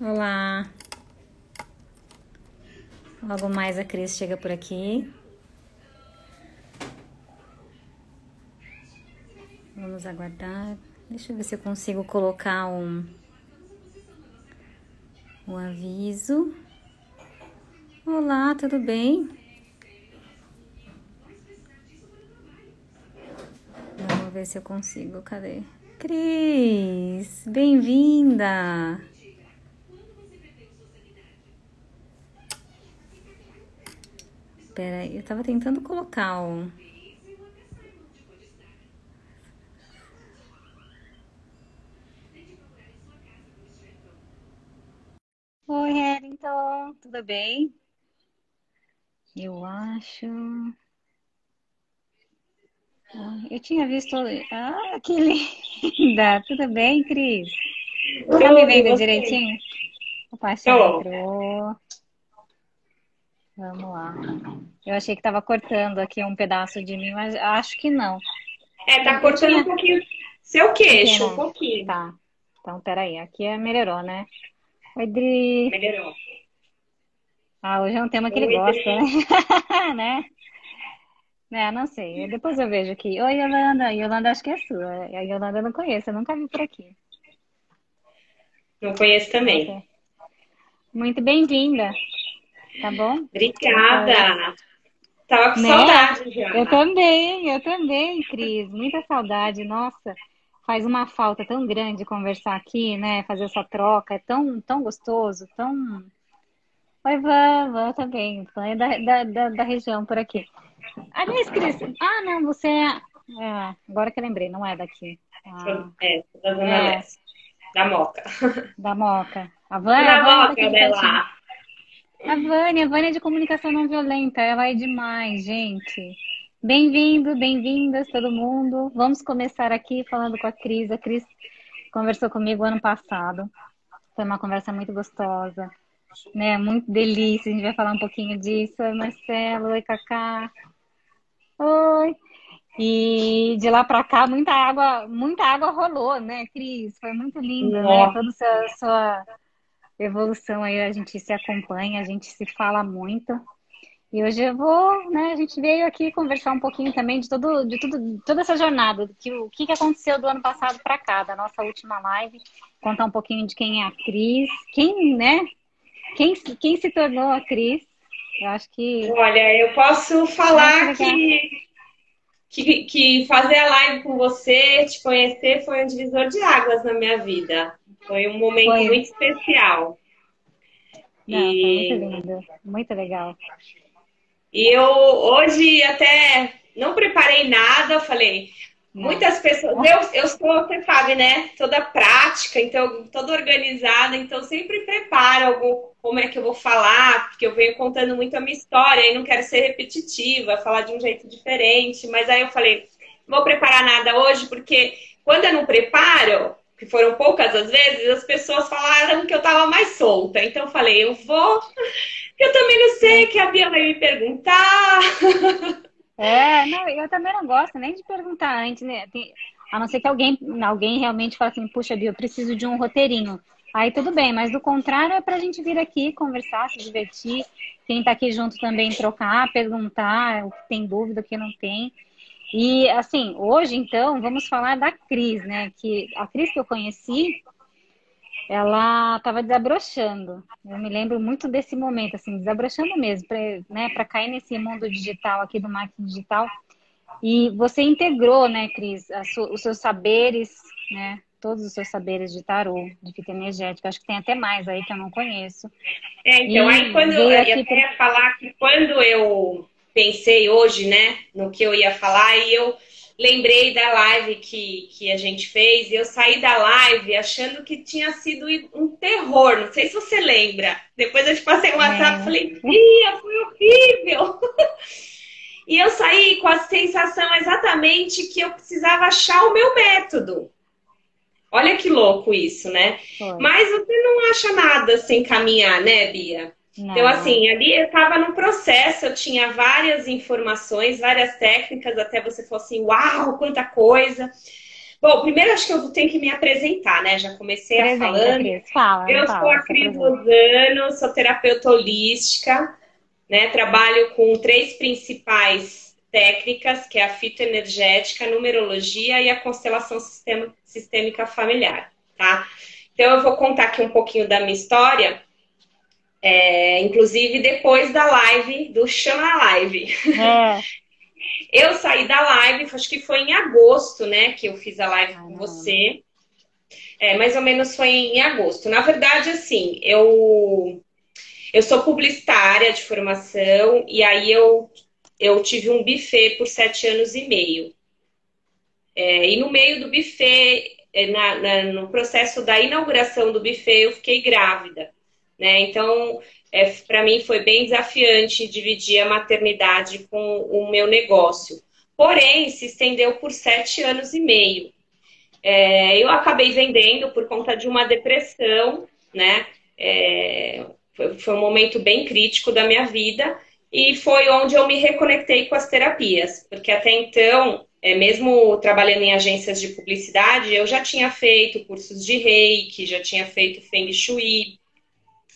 Olá. Logo mais a Cris chega por aqui. Vamos aguardar. Deixa eu ver se eu consigo colocar um, um aviso. Olá, tudo bem? Vamos ver se eu consigo. Cadê? Cris, bem-vinda! Pera aí, eu tava tentando colocar o. Oi, Harrington, tudo bem? Eu acho. Ah, Eu tinha visto. Ah, que linda! Tudo bem, Cris? Tá me vendo direitinho? Opa, já entrou. Vamos lá. Eu achei que tava cortando aqui um pedaço de mim, mas acho que não. É, tá Eu cortando tinha. um pouquinho seu queixo, um pouquinho. Tá. Então, peraí. Aqui é melhorou, né? Oi, Dri. Melhorou. Ah, hoje é um tema que ele Oi, gosta, Dri. né? Né? Né, não sei. Depois eu vejo aqui. Oi, Yolanda. Yolanda, acho que é sua. A Yolanda eu não conheço, eu nunca vi por aqui. Não conheço também. Muito bem-vinda, tá bom? Obrigada. Tava com Né? saudade Eu já. também, eu também, Cris. Muita saudade. Nossa, faz uma falta tão grande conversar aqui, né? Fazer essa troca. É tão, tão gostoso, tão. Oi, Van, Van também. Van é da, da, da, da região por aqui. Aliás, Cris. Ah, não, você é. é, agora que eu lembrei, não é daqui. Ah, É, da Zona é, Leste, da Moca. da Moca. A Van, Tô a na Van é Moca, daqui pertinho. lá. A Vânia, a Vânia é de comunicação não violenta, ela é demais, gente. Bem-vindo, bem-vindas todo mundo. Vamos começar aqui falando com a Cris. A Cris conversou comigo ano passado. Foi uma conversa muito gostosa, né? Muito delícia. A gente vai falar um pouquinho disso. Oi, Marcelo. Oi, Cacá. Oi. E de lá pra cá, muita água, muita água rolou, né, Cris? Foi muito lindo, né? Nossa. Toda a sua, sua evolução aí, a gente se acompanha, a gente se fala muito. E hoje eu vou, né, a gente veio aqui conversar um pouquinho também de todo, de tudo, de toda essa jornada, do que, o que que aconteceu do ano passado para cá, da nossa última live, contar um pouquinho de quem é a Cris, quem, né, quem, se- quem se tornou a Cris. Eu acho que Olha, eu posso falar que, que, que fazer a live com você, te conhecer, foi um divisor de águas na minha vida. Foi um momento Foi, muito especial. não, foi muito E lindo, muito legal. E eu hoje até não preparei nada, eu falei, Não. muitas pessoas, eu, eu sou, você sabe, né? Toda prática, então toda organizada, então sempre preparo como é que eu vou falar, porque eu venho contando muito a minha história e não quero ser repetitiva, falar de um jeito diferente, mas aí eu falei, não vou preparar nada hoje, porque quando eu não preparo, que foram poucas as vezes, as pessoas falaram que eu tava mais solta. Então eu falei, eu vou eu também não sei, que a Bia vai me perguntar. É, não, eu também não gosto nem de perguntar antes, né? Tem- a não ser que alguém, alguém realmente fale assim, puxa, Bia, eu preciso de um roteirinho. Aí tudo bem, mas do contrário é pra gente vir aqui conversar, se divertir. Quem tá aqui junto também trocar, perguntar o que tem dúvida, o que não tem. E assim, hoje então, vamos falar da Cris, né? Que a Cris que eu conheci, ela estava desabrochando. Eu me lembro muito desse momento, assim, desabrochando mesmo, para né, para cair nesse mundo digital aqui do marketing digital. E você integrou, né, Cris, os seus saberes, né, todos os seus saberes de tarô, de fita energética. Acho que tem até mais aí que eu não conheço. É, então, aí E quando eu, eu até para. ia falar que quando eu pensei hoje, né, no que eu ia falar, e eu lembrei da live que, que a gente fez, e eu saí da live achando que tinha sido um terror. Não sei se você lembra. Depois eu te passei um WhatsApp e falei, Bia, foi horrível. E eu saí com a sensação exatamente que eu precisava achar o meu método. Olha que louco isso, né? Foi. Mas você não acha nada sem caminhar, né, Bia? Então, assim, ali eu estava no processo, eu tinha várias informações, várias técnicas, até você falou assim, uau, quanta coisa. Bom, primeiro acho que eu tenho que me apresentar, né? Já comecei a falando. Fala, eu fala, sou a Cris Lozano, sou terapeuta holística, né? Trabalho com três principais técnicas, que é a fitoenergética, a numerologia e a constelação sistêmica familiar, tá? Então eu vou contar aqui um pouquinho da minha história, é, inclusive depois da live, do Chama Live. É. Eu saí da live, acho que foi em agosto, né, que eu fiz a live com você. É, mais ou menos foi em agosto. Na verdade, assim, eu eu sou publicitária de formação e aí eu, eu tive um buffet por sete anos e meio. É, e no meio do buffet, é, na, na, no processo da inauguração do buffet, eu fiquei grávida. Né? Então, é, para mim foi bem desafiante dividir a maternidade com o meu negócio. Porém, se estendeu por sete anos e meio. É, eu acabei vendendo por conta de uma depressão, né? É, foi, foi um momento bem crítico da minha vida e foi onde eu me reconectei com as terapias, porque até então, é, mesmo trabalhando em agências de publicidade, eu já tinha feito cursos de reiki, já tinha feito feng shui,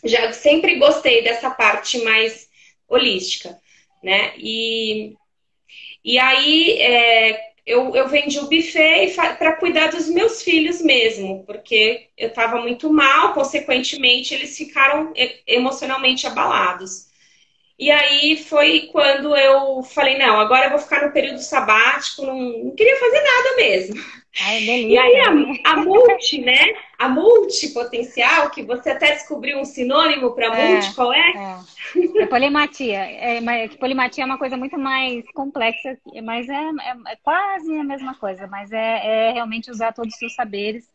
já sempre gostei dessa parte mais holística, né? E, e aí é, eu, eu vendi o buffet para cuidar dos meus filhos mesmo, porque eu estava muito mal, consequentemente eles ficaram emocionalmente abalados. E aí foi quando eu falei, não, agora eu vou ficar no período sabático, não, não queria fazer nada mesmo. Ai, e aí a, a multi, né? A multipotencial, que você até descobriu um sinônimo para é, multi, qual é? É, é polimatia. É, polimatia é uma coisa muito mais complexa, mas é, é, é quase a mesma coisa. Mas é, é, realmente usar todos os seus saberes,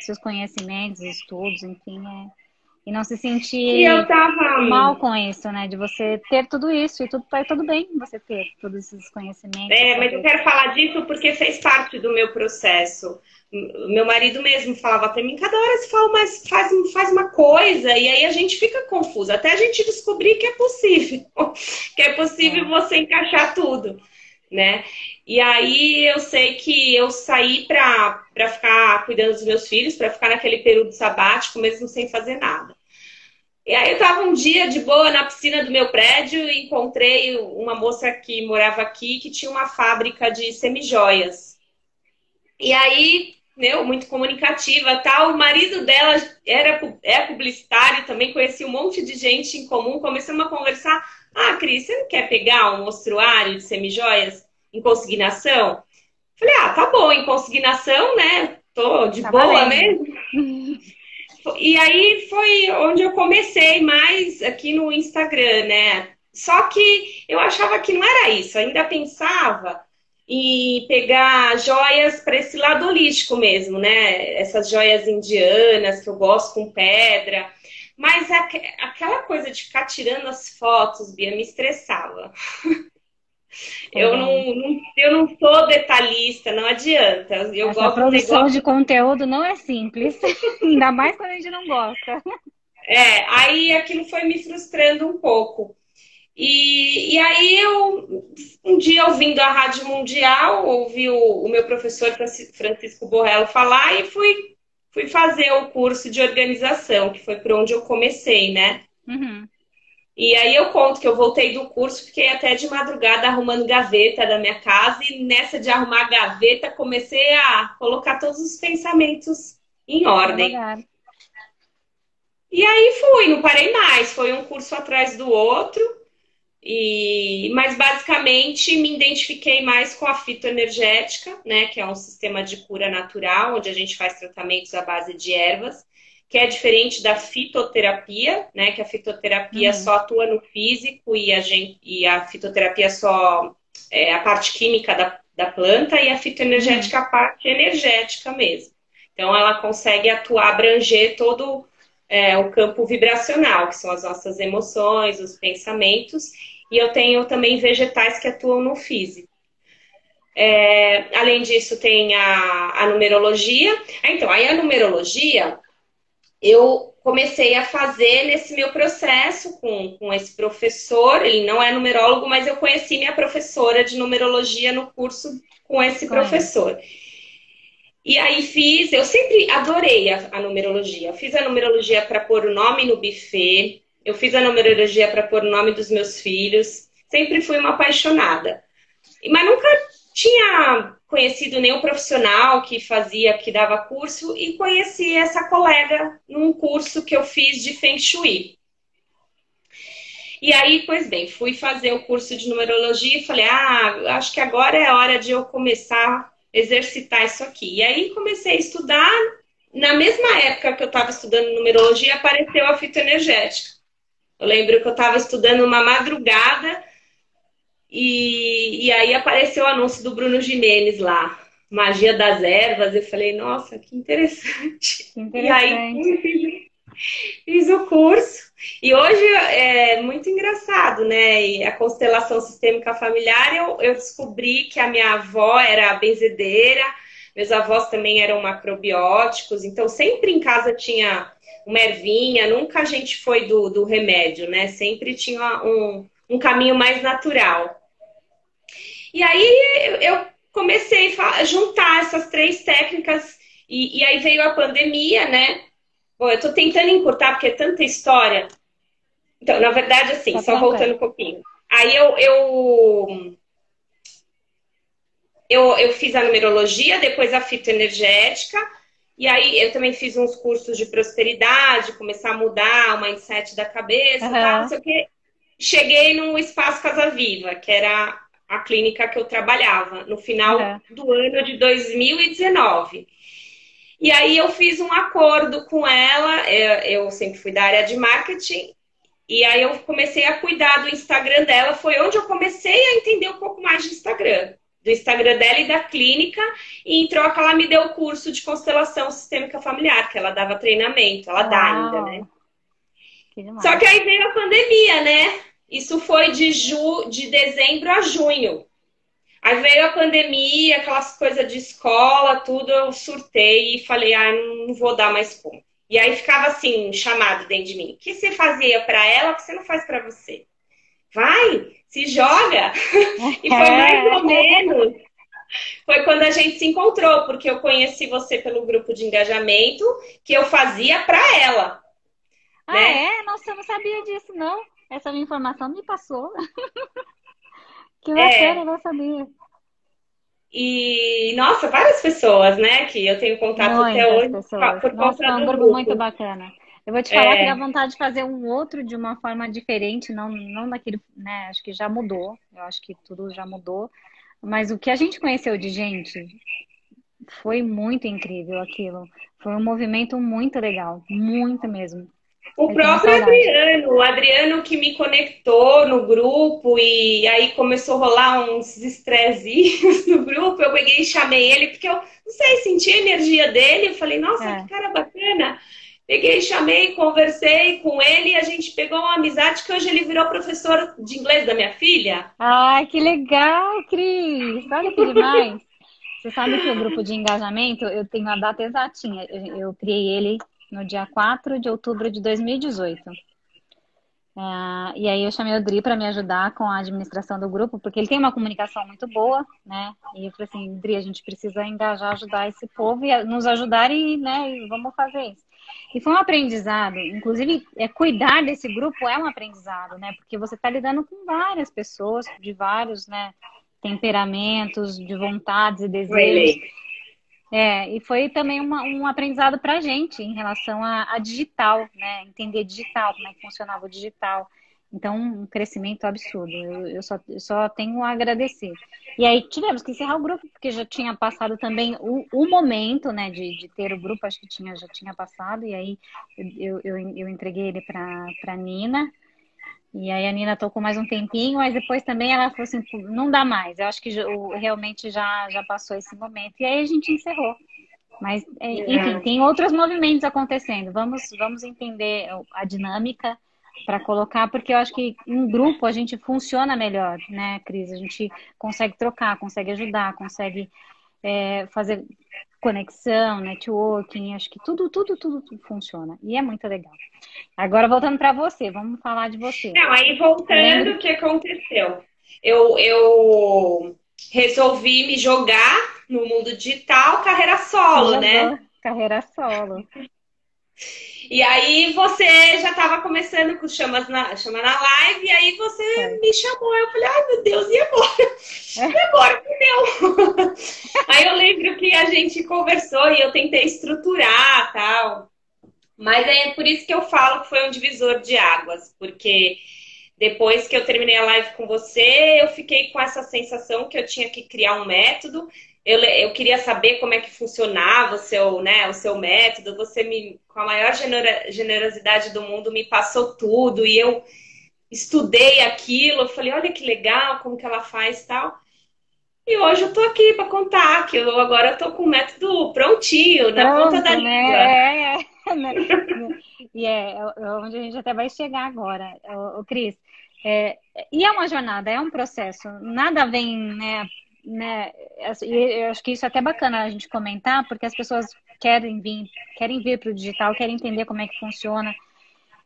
seus conhecimentos, estudos, enfim, é e não se sentir tava... mal com isso, né? De você ter tudo isso e tudo vai tudo bem você ter todos esses conhecimentos. É, mas eu quero falar disso porque fez parte do meu processo. Meu marido mesmo falava para mim, cada hora você fala, mas faz, faz uma coisa, e aí a gente fica confuso, até a gente descobrir que é possível, que é possível é. você encaixar tudo, né? E aí eu sei que eu saí para ficar cuidando dos meus filhos, para ficar naquele período sabático, mesmo sem fazer nada. E aí eu estava um dia de boa na piscina do meu prédio e encontrei uma moça que morava aqui que tinha uma fábrica de semijoias. E aí, meu, muito comunicativa, tal, o marido dela era é publicitário, também conhecia um monte de gente em comum, começamos a conversar. Ah, Cris, você não quer pegar um mostruário de semijoias? Em consignação? Falei, ah, tá bom, em consignação, né? Tô de tá boa valendo. mesmo. e aí foi onde eu comecei mais aqui no Instagram, né? Só que eu achava que não era isso, ainda pensava em pegar joias para esse lado holístico mesmo, né? Essas joias indianas que eu gosto com pedra. Mas aquela coisa de ficar tirando as fotos, Bia, me estressava. Eu não, não, eu não sou detalhista, não adianta. Eu Essa gosto produção de, de conteúdo não é simples, ainda mais quando a gente não gosta. É, aí aquilo foi me frustrando um pouco. E, e aí eu, um dia ouvindo a Rádio Mundial, ouvi o, o meu professor Francisco Borrello falar e fui, fui fazer o curso de organização, que foi por onde eu comecei, né? Uhum. E aí eu conto que eu voltei do curso, fiquei até de madrugada arrumando gaveta da minha casa e nessa de arrumar gaveta comecei a colocar todos os pensamentos em ordem. E aí fui, não parei mais, foi um curso atrás do outro. E mas basicamente me identifiquei mais com a fitoenergética, né, que é um sistema de cura natural, onde a gente faz tratamentos à base de ervas que é diferente da fitoterapia, né? Que a fitoterapia uhum. só atua no físico e a, gente, e a fitoterapia só é a parte química da, da planta e a fitoenergética uhum. a parte energética mesmo. Então ela consegue atuar, abranger todo é, o campo vibracional, que são as nossas emoções, os pensamentos, e eu tenho também vegetais que atuam no físico. É, além disso, tem a, a numerologia. Então, aí a numerologia, eu comecei a fazer nesse meu processo com, com esse professor. Ele não é numerólogo, mas eu conheci minha professora de numerologia no curso com esse professor. E aí fiz, eu sempre adorei a, a numerologia. Eu fiz a numerologia para pôr o nome no buffet, eu fiz a numerologia para pôr o nome dos meus filhos. Sempre fui uma apaixonada. Mas nunca conhecido nenhum profissional que fazia, que dava curso, e conheci essa colega num curso que eu fiz de Feng Shui. E aí, pois bem, fui fazer o curso de numerologia e falei, ah, acho que agora é hora de eu começar a exercitar isso aqui. E aí comecei a estudar. Na mesma época que eu estava estudando numerologia, apareceu a fitoenergética. Eu lembro que eu estava estudando uma madrugada e, e aí apareceu o anúncio do Bruno Jimenez lá, Magia das Ervas. Eu falei, nossa, que interessante. Que interessante. E aí fiz o curso. E hoje é muito engraçado, né? E a constelação sistêmica familiar, eu, eu descobri que a minha avó era benzedeira, meus avós também eram macrobióticos, então sempre em casa tinha uma ervinha, nunca a gente foi do, do remédio, né? Sempre tinha um, um caminho mais natural. E aí eu comecei a juntar essas três técnicas, e, e aí veio a pandemia, né? Bom, eu tô tentando encurtar porque é tanta história. Então, na verdade, assim, tá só voltando um pouquinho. Aí eu, eu, eu, eu fiz a numerologia, depois a fitoenergética, e aí eu também fiz uns cursos de prosperidade, começar a mudar o mindset da cabeça, uhum. tal, não sei o quê. Cheguei no Espaço Casa Viva, que era a clínica que eu trabalhava, no final uhum. do ano de 2019. E aí eu fiz um acordo com ela, eu sempre fui da área de marketing, e aí eu comecei a cuidar do Instagram dela, foi onde eu comecei a entender um pouco mais de Instagram. Do Instagram dela e da clínica, e em troca ela me deu o curso de constelação sistêmica familiar, que ela dava treinamento, ela Uau. dá ainda, né? Que Só que aí veio a pandemia, né? Isso foi de, ju... de dezembro a junho. Aí veio a pandemia, aquelas coisas de escola, tudo, eu surtei e falei, ah, não vou dar mais conta. E aí ficava assim, chamado dentro de mim. O que você fazia para ela que você não faz para você? Vai, se joga. e foi mais ou menos. Foi quando a gente se encontrou, porque eu conheci você pelo grupo de engajamento que eu fazia para ela. Ah, né? é? Nossa, eu não sabia disso, não. Essa minha informação me passou. Que bacana, é. não sabia. E, nossa, várias pessoas, né, que eu tenho contato Muitas até hoje. Pessoas. Por nossa, é um grupo, muito bacana. Eu vou te falar é... que dá vontade de fazer um outro de uma forma diferente, não, não daquele, né, acho que já mudou, eu acho que tudo já mudou, mas o que a gente conheceu de gente foi muito incrível aquilo. Foi um movimento muito legal, muito mesmo. O próprio Adriano, o Adriano que me conectou no grupo e aí começou a rolar uns estressinhos no grupo. Eu peguei e chamei ele, porque eu não sei, senti a energia dele. Eu falei, nossa, é. que cara bacana. Peguei, chamei, conversei com ele e a gente pegou uma amizade que hoje ele virou professor de inglês da minha filha. Ai, que legal, Cris! Olha que demais! Você sabe que o grupo de engajamento, eu tenho a data exatinha. Eu criei ele no dia 4 de outubro de 2018. Uh, e aí eu chamei o Dri para me ajudar com a administração do grupo, porque ele tem uma comunicação muito boa, né? E eu falei assim, Dri, a gente precisa engajar, ajudar esse povo e nos ajudar e, né, e vamos fazer isso. E foi um aprendizado, inclusive, é, cuidar desse grupo é um aprendizado, né? Porque você está lidando com várias pessoas de vários, né, temperamentos, de vontades e desejos. Really? É, e foi também uma, um aprendizado para a gente em relação a, a, digital, né? Entender digital, como é que funcionava o digital. Então, um crescimento absurdo. Eu, eu, só, eu só tenho a agradecer. E aí tivemos que encerrar o grupo, porque já tinha passado também o, o momento, né, de, de ter o grupo, acho que tinha, já tinha passado, e aí eu, eu, eu entreguei ele para a Nina, e aí a Nina tocou mais um tempinho, mas depois também ela falou assim, não dá mais. Eu acho que realmente já, já passou esse momento. E aí a gente encerrou. Mas, é, enfim, tem outros movimentos acontecendo. Vamos, vamos entender a dinâmica para colocar, porque eu acho que em grupo a gente funciona melhor, né, Cris? A gente consegue trocar, consegue ajudar, consegue é, fazer conexão, networking, acho que tudo, tudo, tudo, tudo funciona. E é muito legal. Agora voltando para você, vamos falar de você. Não, aí voltando, o que aconteceu? Eu, eu resolvi me jogar no mundo digital, carreira solo, né? Carreira solo. E aí você já estava começando com chamas na, chama na live, e aí você é. me chamou. Eu falei, ai meu Deus, e agora? É. E agora? Meu? aí eu lembro que a gente conversou e eu tentei estruturar tal. Mas é por isso que eu falo que foi um divisor de águas, porque depois que eu terminei a live com você, eu fiquei com essa sensação que eu tinha que criar um método eu, eu queria saber como é que funcionava o seu, né, o seu método. Você me, com a maior generosidade do mundo, me passou tudo e eu estudei aquilo. Eu falei, olha que legal, como que ela faz tal. E hoje eu tô aqui para contar que eu agora tô com o método prontinho, na Pronto, ponta da né? língua. É, é, né? E é, é onde a gente até vai chegar agora, o, o Cris. É, e é uma jornada, é um processo. Nada vem né, né, e eu acho que isso é até bacana a gente comentar, porque as pessoas querem vir, querem vir para o digital, querem entender como é que funciona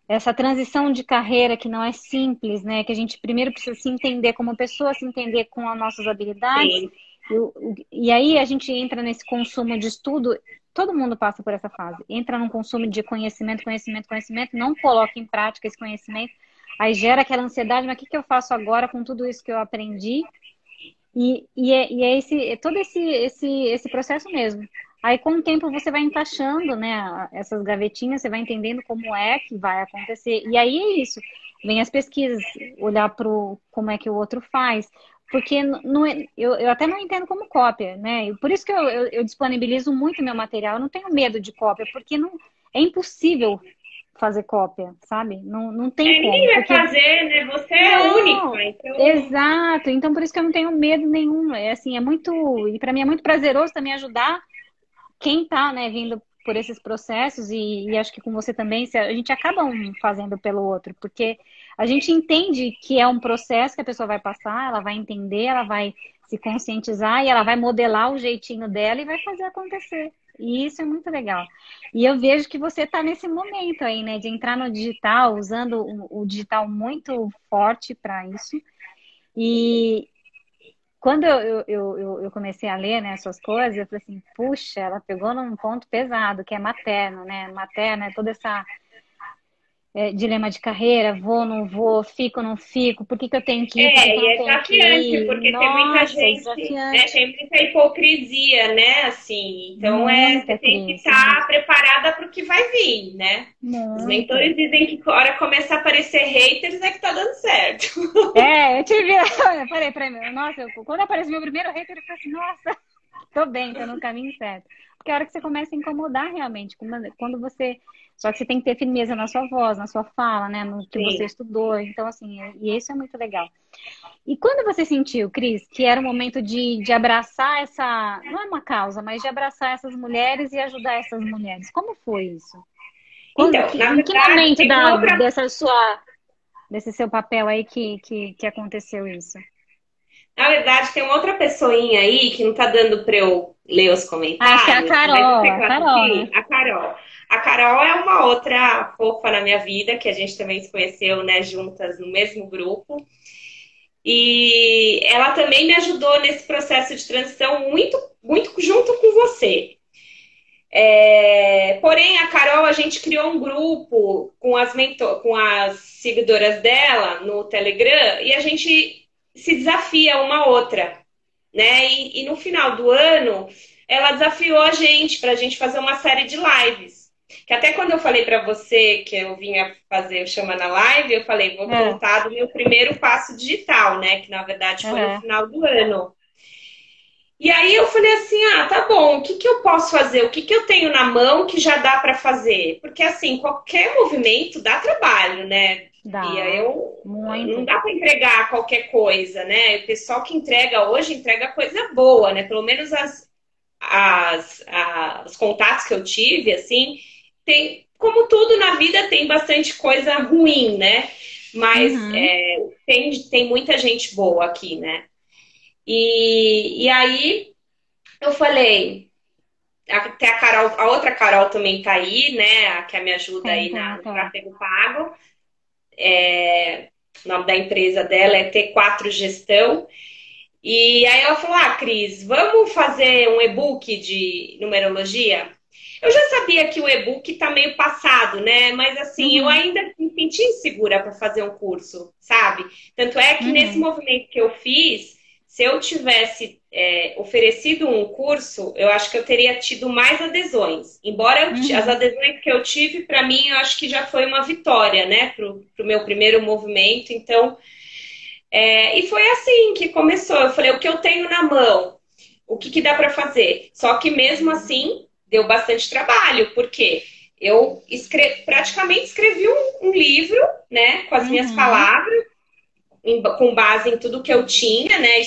essa transição de carreira que não é simples, né? Que a gente primeiro precisa se entender como pessoa, se entender com as nossas habilidades. E, e aí a gente entra nesse consumo de estudo. Todo mundo passa por essa fase. Entra num consumo de conhecimento, conhecimento, conhecimento, não coloca em prática esse conhecimento. Aí gera aquela ansiedade, mas o que, que eu faço agora com tudo isso que eu aprendi? E, e, é, e é, esse, é todo esse, esse, esse processo mesmo. Aí, com o tempo, você vai encaixando né, essas gavetinhas, você vai entendendo como é que vai acontecer. E aí é isso. Vem as pesquisas, olhar para como é que o outro faz. Porque não, é, eu, eu até não entendo como cópia, né? Por isso que eu, eu, eu disponibilizo muito meu material. Eu não tenho medo de cópia, porque não, é impossível fazer cópia, sabe? Não, não tem é, como. Ninguém vai porque... fazer, né? Você é não, única. Então... Exato. Então, por isso que eu não tenho medo nenhum. É assim, é muito... E para mim é muito prazeroso também ajudar quem tá, né, vindo por esses processos e, e, acho que com você também, a gente acaba um fazendo pelo outro, porque a gente entende que é um processo que a pessoa vai passar, ela vai entender, ela vai se conscientizar e ela vai modelar o jeitinho dela e vai fazer acontecer. E isso é muito legal. E eu vejo que você está nesse momento aí, né, de entrar no digital, usando o, digital muito forte para isso. E quando eu, eu, eu, comecei a ler né, suas coisas, eu falei assim, puxa, ela pegou num ponto pesado, que é materno, né? Materno é toda essa é, dilema de carreira, vou, não vou, fico, não fico, por que, que eu tenho que ir? É, e é desafiante, porque Nossa, tem muita gente, né, tem muita hipocrisia, né, assim, então é, você tem que estar tá preparada para o que vai vir, né? Muito. Os mentores dizem que hora começa a aparecer haters é que tá dando certo. É, eu tive, eu falei pra mim, nossa, eu, quando apareceu meu primeiro hater, eu falei assim, nossa, tô bem, tô no caminho certo. Porque é a hora que você começa a incomodar realmente, quando você só que você tem que ter firmeza na sua voz, na sua fala, né? No que Sim. você estudou. Então, assim, e isso é muito legal. E quando você sentiu, Cris, que era o momento de, de abraçar essa. Não é uma causa, mas de abraçar essas mulheres e ajudar essas mulheres? Como foi isso? Quando, então, que, em que momento da, outra... dessa sua, desse seu papel aí que, que, que aconteceu isso? Na verdade, tem uma outra pessoinha aí que não tá dando para eu ler os comentários. Acho que é a Carol. A Carol, né? a Carol. A Carol é uma outra fofa na minha vida, que a gente também se conheceu, né, juntas no mesmo grupo. E ela também me ajudou nesse processo de transição muito, muito junto com você. É, porém, a Carol, a gente criou um grupo com as, mentor, com as seguidoras dela no Telegram e a gente se desafia uma outra, né? E, e no final do ano, ela desafiou a gente para a gente fazer uma série de lives. Que até quando eu falei para você que eu vinha fazer o Chama na Live, eu falei, vou é. contar do meu primeiro passo digital, né? Que na verdade foi no final do ano. E aí eu falei assim, ah, tá bom, o que, que eu posso fazer? O que, que eu tenho na mão que já dá para fazer? Porque assim, qualquer movimento dá trabalho, né? Dá. E eu Muito. não dá para entregar qualquer coisa, né? O pessoal que entrega hoje entrega coisa boa, né? Pelo menos as, as, as os contatos que eu tive, assim, tem, como tudo na vida, tem bastante coisa ruim, né? Mas uhum. é, tem, tem muita gente boa aqui, né? E, e aí eu falei, até a Carol, a outra Carol também tá aí, né? A que me ajuda aí na, no tráfego pago. É, o nome da empresa dela é T4 Gestão. E aí ela falou: Ah, Cris, vamos fazer um e-book de numerologia? Eu já sabia que o e-book tá meio passado, né? Mas assim, uhum. eu ainda me senti insegura para fazer um curso, sabe? Tanto é que uhum. nesse movimento que eu fiz, se eu tivesse é, oferecido um curso, eu acho que eu teria tido mais adesões. Embora uhum. as adesões que eu tive, para mim, eu acho que já foi uma vitória, né? Pro, pro meu primeiro movimento. Então, é, e foi assim que começou. Eu falei, o que eu tenho na mão, o que, que dá para fazer? Só que mesmo assim, deu bastante trabalho, porque eu escre... praticamente escrevi um, um, livro, né, com as uhum. minhas palavras, com base em tudo que eu tinha, né,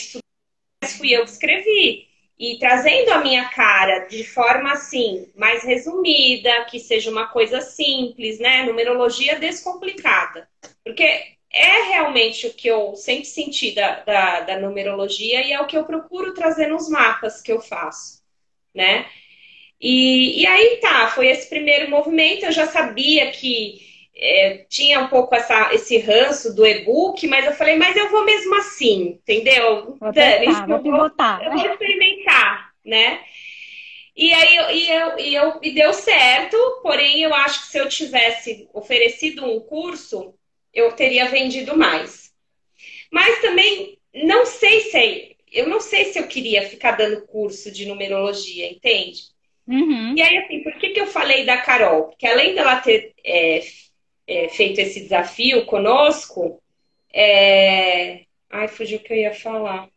mas fui eu que escrevi. E trazendo a minha cara de forma assim, mais resumida, que seja uma coisa simples, né? Numerologia descomplicada. Porque é realmente o que eu sempre senti da, da, da numerologia e é o que eu procuro trazer nos mapas que eu faço, né? E, e aí tá, foi esse primeiro movimento. Eu já sabia que é, tinha um pouco essa, esse ranço do e-book, mas eu falei, mas eu vou mesmo assim, entendeu? Vou testar, vou pivotar. Eu vou experimentar, né? E aí e eu, e eu, e deu certo, porém eu acho que se eu tivesse oferecido um curso, eu teria vendido mais. Mas também não sei se eu não sei se eu queria ficar dando curso de numerologia, entende? Uhum. E aí, assim, por que, que eu falei da Carol? Porque além dela ter é, é, feito esse desafio conosco, é... ai, fugiu o que eu ia falar.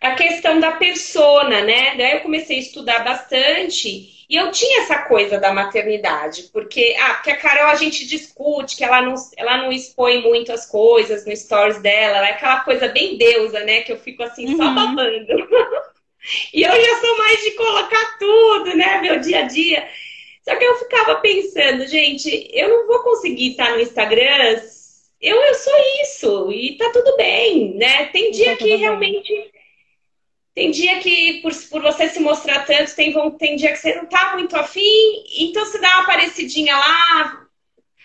A questão da persona, né? Daí eu comecei a estudar bastante e eu tinha essa coisa da maternidade, porque, ah, porque a Carol a gente discute que ela não, ela não expõe muito as coisas no stories dela, ela é aquela coisa bem deusa, né? Que eu fico assim, uhum. só babando. E eu já sou mais de colocar tudo, né? Meu dia a dia. Só que eu ficava pensando, gente, eu não vou conseguir estar no Instagram. Eu, eu sou isso. E tá tudo bem, né? Tem dia tá que realmente. Bem. Tem dia que, por, por você se mostrar tanto, tem, tem dia que você não tá muito afim, então você dá uma parecidinha lá,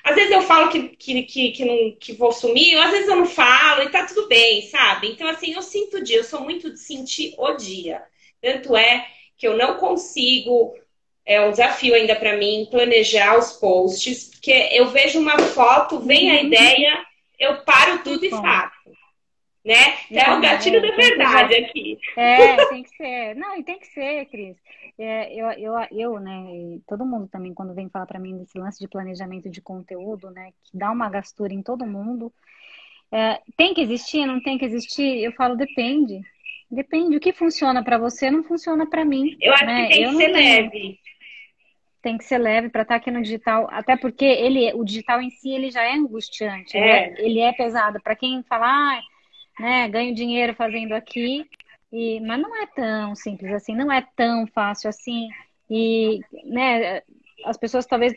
às vezes eu falo que, que, que, que, não, que vou sumir, às vezes eu não falo e tá tudo bem, sabe? Então, assim, eu sinto o dia, eu sou muito de sentir o dia. Tanto é que eu não consigo, é um desafio ainda para mim, planejar os posts, porque eu vejo uma foto, vem a uhum. ideia, eu paro tudo e faço. Né? É o gatilho da verdade aqui. É, tem que ser. Não, e tem que ser, Cris. É, eu, eu, eu, né, todo mundo também, quando vem falar para mim desse lance de planejamento de conteúdo, né, que dá uma gastura em todo mundo, é, tem que existir, não tem que existir? Eu falo, depende. Depende. O que funciona para você não funciona para mim. Eu acho né? que tem eu que ser leve. Tem que ser leve para estar tá aqui no digital, até porque ele, o digital em si, ele já é angustiante, é. Ele, é, ele é pesado. Para quem fala, ah, né, ganho dinheiro fazendo aqui, e, mas não é tão simples assim, não é tão fácil assim. E, né, as pessoas talvez,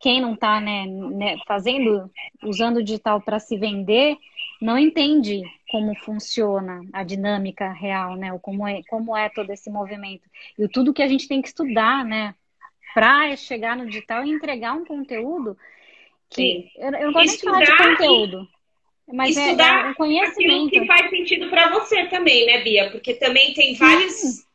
quem não está né, né, fazendo, usando o digital para se vender, não entende como funciona a dinâmica real, né? Ou como é, como é todo esse movimento. E tudo que a gente tem que estudar, né? Para chegar no digital e entregar um conteúdo que. Eu, eu, não gosto nem de falar de conteúdo. Mas é, Estudar é, um conhecimento. que faz sentido para você também, né, Bia? Porque também tem vários,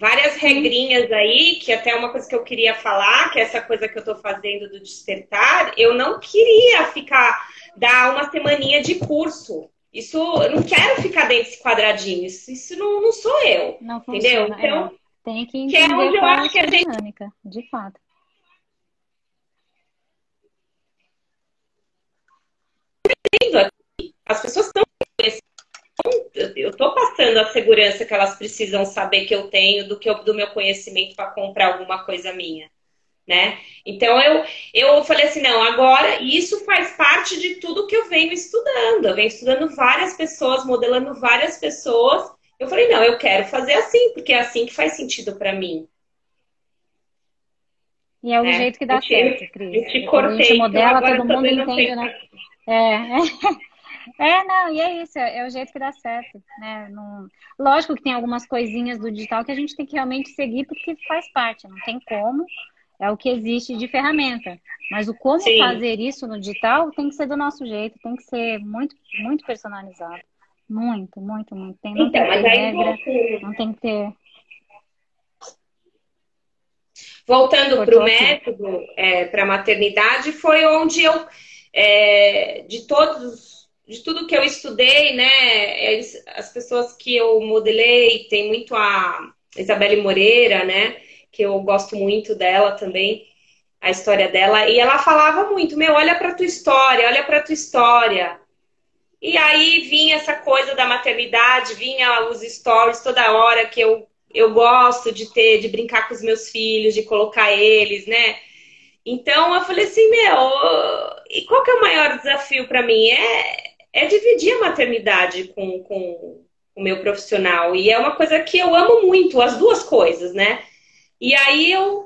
várias regrinhas aí, que até é uma coisa que eu queria falar, que é essa coisa que eu estou fazendo do despertar, eu não queria ficar, dar uma semaninha de curso. Isso, eu não quero ficar dentro desse quadradinho. Isso, isso não, não sou eu. Não funciona, entendeu? Então, é. Tem que entender que é onde eu acho que a dinâmica, de fato. As pessoas estão. Eu estou passando a segurança que elas precisam saber que eu tenho do que eu, do meu conhecimento para comprar alguma coisa minha. Né? Então eu, eu falei assim, não, agora isso faz parte de tudo que eu venho estudando. Eu venho estudando várias pessoas, modelando várias pessoas. Eu falei, não, eu quero fazer assim, porque é assim que faz sentido para mim. E é o né? jeito que dá eu certo, Cris. Eu te cortei. A gente modela, todo mundo entende, né? É. É, não, e é isso, é, é, o jeito que dá certo, né? Não... Lógico que tem algumas coisinhas do digital que a gente tem que realmente seguir porque faz parte, não tem como, é o que existe de ferramenta. Mas o como Sim. fazer isso no digital tem que ser do nosso jeito, tem que ser muito, muito personalizado. Muito, muito, muito. Tem, não então, tem mas que ter aí regra, voltando, não tem que ter. voltando para o método, para a maternidade, foi onde eu, é, de todos, de tudo que eu estudei, né, as pessoas que eu modelei, tem muito a Isabelle Moreira, né, que eu gosto muito dela também, a história dela, e ela falava muito, meu, olha para tua história, olha para tua história. E aí vinha essa coisa da maternidade, vinha os stories toda hora que eu, eu gosto de ter, de brincar com os meus filhos, de colocar eles, né? Então eu falei assim, meu, e qual que é o maior desafio para mim? É, é dividir a maternidade com, com o meu profissional. E é uma coisa que eu amo muito, as duas coisas, né? E aí eu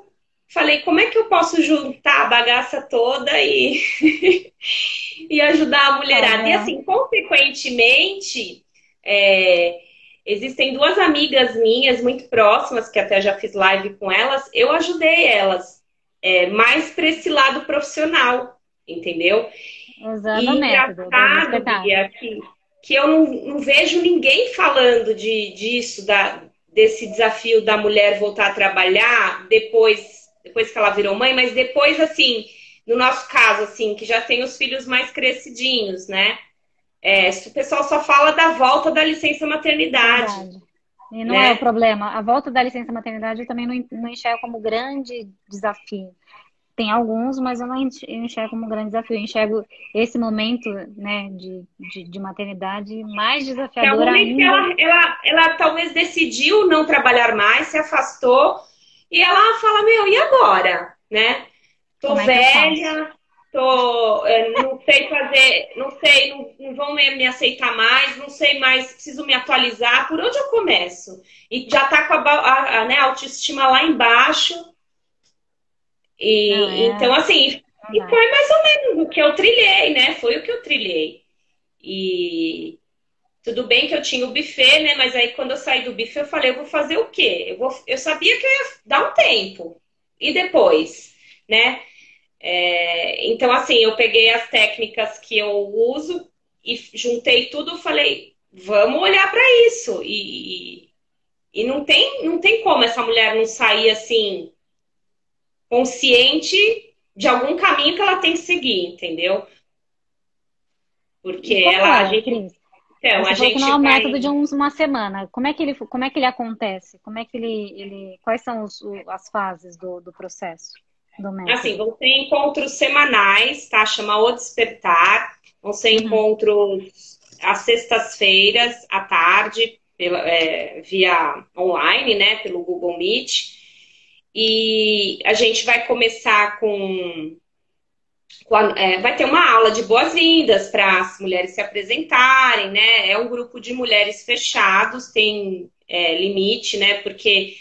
falei, como é que eu posso juntar a bagaça toda e, e ajudar a mulherada? E É. assim, consequentemente, é, existem duas amigas minhas muito próximas, que até já fiz live com elas, eu ajudei elas é, mais para esse lado profissional, entendeu? Usando E o método engraçado. Bia, que, que eu não, não vejo ninguém falando de, disso, da, desse desafio da mulher voltar a trabalhar depois, depois que ela virou mãe, mas depois, assim, no nosso caso, assim, que já tem os filhos mais crescidinhos, né? É, o pessoal só fala da volta da licença maternidade. Verdade. E não né? é o problema. A volta da licença maternidade eu também não, en- não enxergo como grande desafio. Tem alguns, mas eu não enxergo como grande desafio. Eu enxergo esse momento, né, de, de, de maternidade mais é desafiador que ainda. ela, ela, ela talvez decidiu não trabalhar mais, se afastou, e ela fala, meu, e agora? Né? Tô Como é velha, tô, é, não sei fazer, não sei, não, não vão me, me aceitar mais, não sei mais, preciso me atualizar, por onde eu começo? E já tá com a, a- a, né, autoestima lá embaixo. E Não, é. então, assim, e foi mais ou menos o que eu trilhei, né? Foi o que eu trilhei. E tudo bem que eu tinha o buffet, né? Mas aí quando eu saí do buffet, eu falei, eu vou fazer o quê? Eu, vou... eu sabia que eu ia dar um tempo. E depois, né? É, Então, assim, eu peguei as técnicas que eu uso e juntei tudo, falei, vamos olhar para isso. E, e não tem, não tem como essa mulher não sair assim, consciente de algum caminho que ela tem que seguir, entendeu? Porque ela, a é, gente, Cris? Então, Você a gente que não é um vai. método de uns- uma semana. Como é que ele, como é que ele acontece? Como é que ele, ele, quais são os, as fases do, do processo do Assim, método? vão ser encontros semanais, tá? Chama O Despertar. Vão ser Uhum. encontros às sextas-feiras, à tarde, pela- é, via online, né? Pelo Google Meet. E a gente vai começar com, é, vai ter uma aula de boas-vindas para as mulheres se apresentarem, né? É um grupo de mulheres fechados, tem é, limite, né? Porque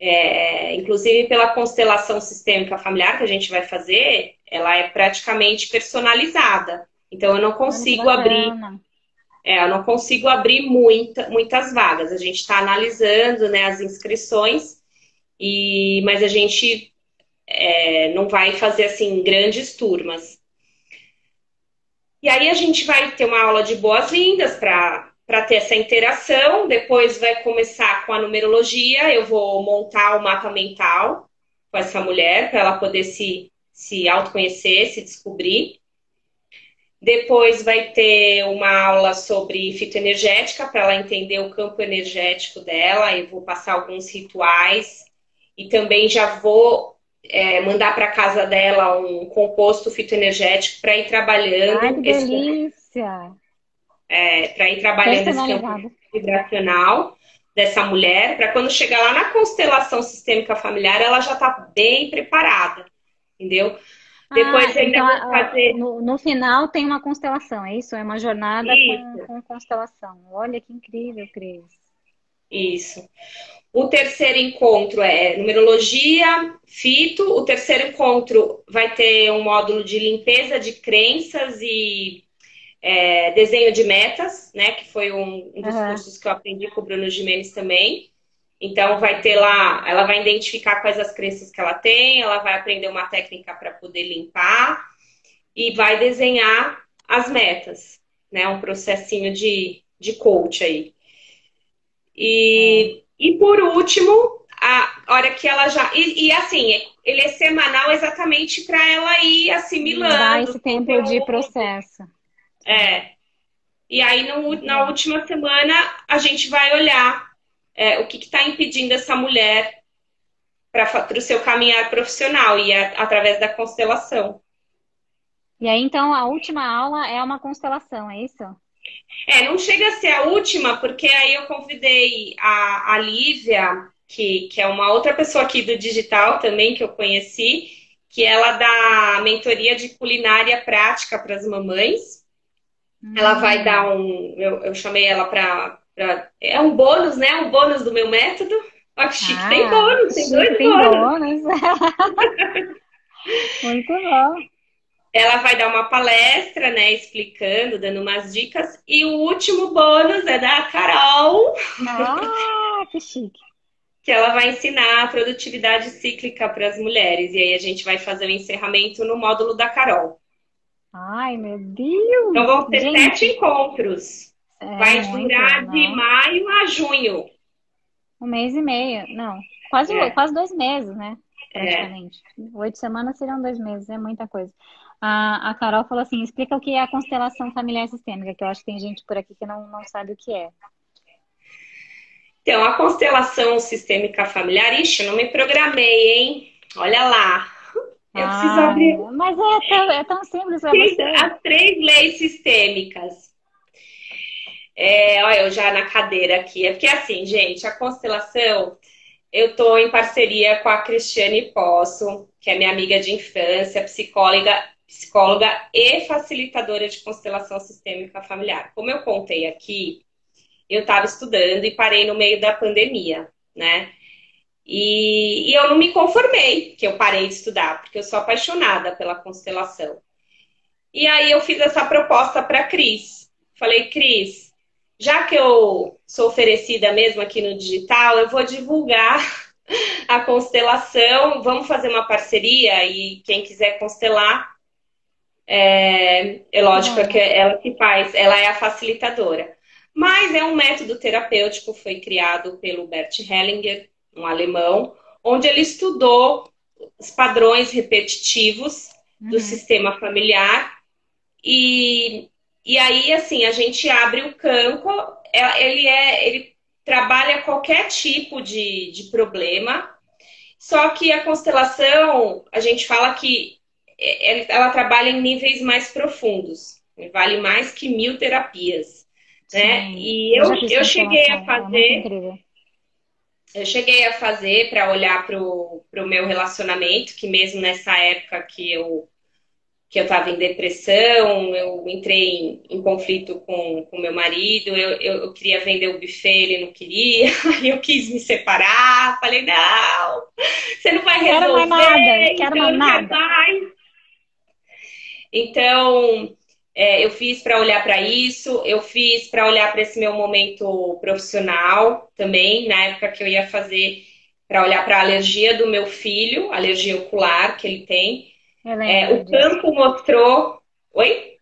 é, inclusive pela constelação sistêmica familiar que a gente vai fazer, ela é praticamente personalizada. Então eu não consigo abrir, é, eu não consigo abrir muita, muitas vagas. A gente está analisando, né, as inscrições, e mas a gente é, não vai fazer assim grandes turmas. E aí a gente vai ter uma aula de boas-vindas para para ter essa interação. Depois vai começar com a numerologia. Eu vou montar o mapa mental com essa mulher para ela poder se, se autoconhecer, se descobrir. Depois vai ter uma aula sobre fitoenergética para ela entender o campo energético dela. Eu vou passar alguns rituais e também já vou é, mandar para casa dela um composto fitoenergético para ir trabalhando Ai, que esse delícia! é, para ir trabalhando esse campo vibracional dessa mulher, para quando chegar lá na constelação sistêmica familiar, ela já está bem preparada, entendeu? Depois Ah, ainda então fazer no, no final tem uma constelação, é isso? É uma jornada com, com constelação. Olha que incrível, Cris. isso. O terceiro encontro é numerologia, fito. O terceiro encontro vai ter um módulo de limpeza de crenças e é, desenho de metas, né? Que foi um, um dos Aham. cursos que eu aprendi com o Bruno Gimenez também. Então, vai ter lá, ela vai identificar quais as crenças que ela tem, ela vai aprender uma técnica para poder limpar e vai desenhar as metas, né? Um processinho de, de coach aí. E, é. E por último, a hora que ela já. E, e assim, ele é semanal exatamente para ela ir assimilando. Dá esse tempo de processo. É. E aí, no, na última semana, a gente vai olhar é, o que está impedindo essa mulher para o seu caminhar profissional e a, através da constelação. E aí, então, a última aula é uma constelação, é isso? É, não chega a ser a última, porque aí eu convidei a, a Lívia, que, que é uma outra pessoa aqui do digital também que eu conheci, que ela dá mentoria de culinária prática para as mamães. Hum. Ela vai hum. dar um. Eu, eu chamei ela para. É um bônus, né? Um bônus do meu método. Olha que chique, ah, tem bônus, tem dois tem bônus. bônus. Muito bom. Ela vai dar uma palestra, né, explicando, dando umas dicas. E o último bônus é da Carol. Ah, que chique. que ela vai ensinar a produtividade cíclica para as mulheres. E aí a gente vai fazer o encerramento no módulo da Carol. Ai, meu Deus! Então vão ter gente. sete encontros. É, vai durar de maio a junho. Um mês e meio. Não, quase, é. quase dois meses, né? É. Praticamente. É. Oito semanas seriam dois meses, é muita coisa. A, a Carol falou assim: explica o que é a constelação familiar sistêmica, que eu acho que tem gente por aqui que não, não sabe o que é. Então, a constelação sistêmica familiar, ixi, eu não me programei, hein? Olha lá. Eu ah, preciso abrir. Mas é tão, é tão simples para você. As três leis sistêmicas. É, olha, eu já na cadeira aqui. É porque assim, gente, a constelação, eu estou em parceria com a Cristiane Posso, que é minha amiga de infância, psicóloga psicóloga e facilitadora de constelação sistêmica familiar. Como eu contei aqui, eu estava estudando e parei no meio da pandemia, né? E, e, eu não me conformei que eu parei de estudar, porque eu sou apaixonada pela constelação. E aí eu fiz essa proposta para Cris. Falei, Cris, já que eu sou oferecida mesmo aqui no digital, eu vou divulgar a constelação, vamos fazer uma parceria e quem quiser constelar é, é lógico é. que ela que faz, ela é a facilitadora. Mas é um método terapêutico, foi criado pelo Bert Hellinger, um alemão, onde ele estudou os padrões repetitivos uhum. do sistema familiar e, e aí assim a gente abre o campo é, ele é ele trabalha qualquer tipo de, de problema só que a constelação a gente fala que é, ela trabalha em níveis mais profundos, vale mais que mil terapias, né? E eu, eu, eu cheguei a é fazer, eu cheguei a fazer para olhar para o meu relacionamento, que mesmo nessa época que eu que eu estava em depressão, eu entrei em, em conflito com o meu marido, eu, eu, eu, queria vender o buffet, ele não queria, aí eu quis me separar, falei, não, você não vai resolver, quero mais nada, quero então mais nada. Mais. Então, é, eu fiz para olhar para isso, eu fiz para olhar para esse meu momento profissional também, na época que eu ia fazer para olhar para a alergia do meu filho, alergia ocular que ele tem. É, o campo mostrou. Oi?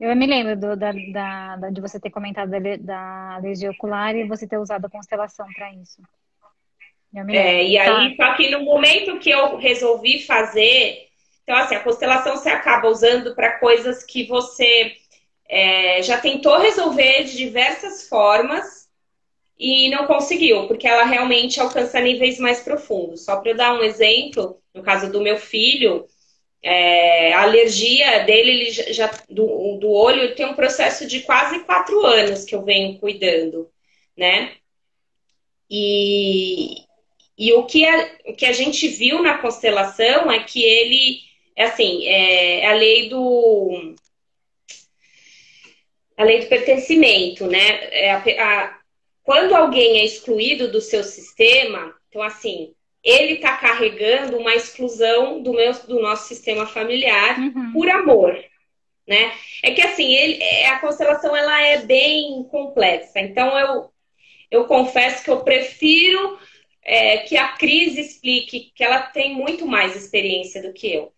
Eu me lembro do, da, da, da, de você ter comentado da, da alergia ocular e você ter usado a constelação para isso. É, e aí, tá. só que no momento que eu resolvi fazer, então, assim, a constelação você acaba usando para coisas que você é, já tentou resolver de diversas formas e não conseguiu, porque ela realmente alcança níveis mais profundos. Só para eu dar um exemplo, no caso do meu filho, é, a alergia dele ele já, do, do olho tem um processo de quase quatro anos que eu venho cuidando, né? E, e o, que a, o que a gente viu na constelação é que ele é assim, é a lei do a lei do pertencimento, né? É a, a, quando alguém é excluído do seu sistema, então assim, ele está carregando uma exclusão do, meu, do nosso sistema familiar uhum. por amor, né? É que assim, ele, é, a constelação ela é bem complexa. Então eu eu confesso que eu prefiro é, que a Cris explique que ela tem muito mais experiência do que eu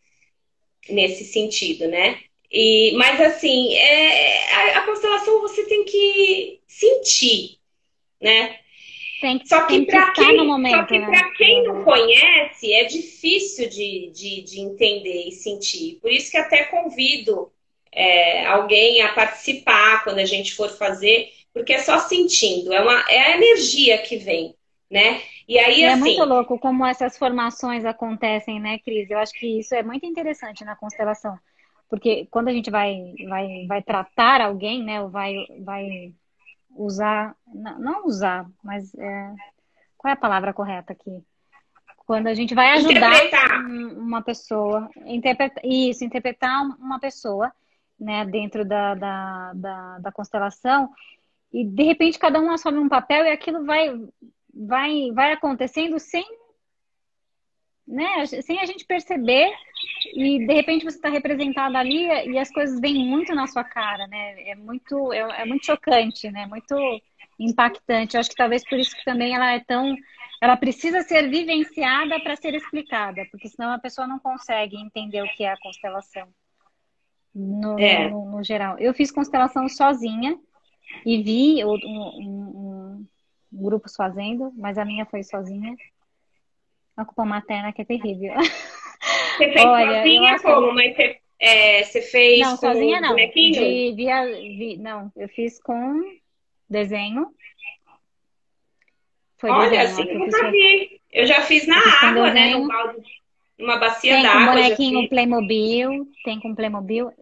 nesse sentido, né? E, mas assim, é, a, a constelação você tem que sentir, né? Tem que, só que para quem, momento, só que né? quem não conhece, é difícil de, de, de, entender e sentir. Por isso que até convido é, alguém a participar quando a gente for fazer, porque é só sentindo, é, uma, é a energia que vem, né? E aí, é assim... muito louco como essas formações acontecem, né, Cris? Eu acho que isso é muito interessante na constelação. Porque quando a gente vai, vai, vai tratar alguém, né, ou vai, vai usar, não usar, mas é, qual é a palavra correta aqui? Quando a gente vai ajudar uma pessoa, interpretar, isso, interpretar uma pessoa, né, dentro da, da, da, da constelação, e de repente cada um assume um papel e aquilo vai, vai, vai acontecendo sem né, sem a gente perceber e de repente você está representado ali e as coisas vêm muito na sua cara, né? É muito, é, é, muito chocante, né? Muito impactante. Eu acho que talvez por isso que também ela é tão, ela precisa ser vivenciada para ser explicada, porque senão a pessoa não consegue entender o que é a constelação. No, é. no, no geral. Eu fiz constelação sozinha e vi um, um, um grupo fazendo, mas a minha foi sozinha. A culpa materna que é terrível. Você fez Olha, sozinha como? Que... Mas você, é, você fez não, sozinha não. De, via, vi, não, eu fiz com desenho. Foi Olha, desenho, assim eu nunca vi. Eu já fiz na água, né? No balde, numa bacia d'água. Tem com bonequinho Playmobil, tem com Playmobil.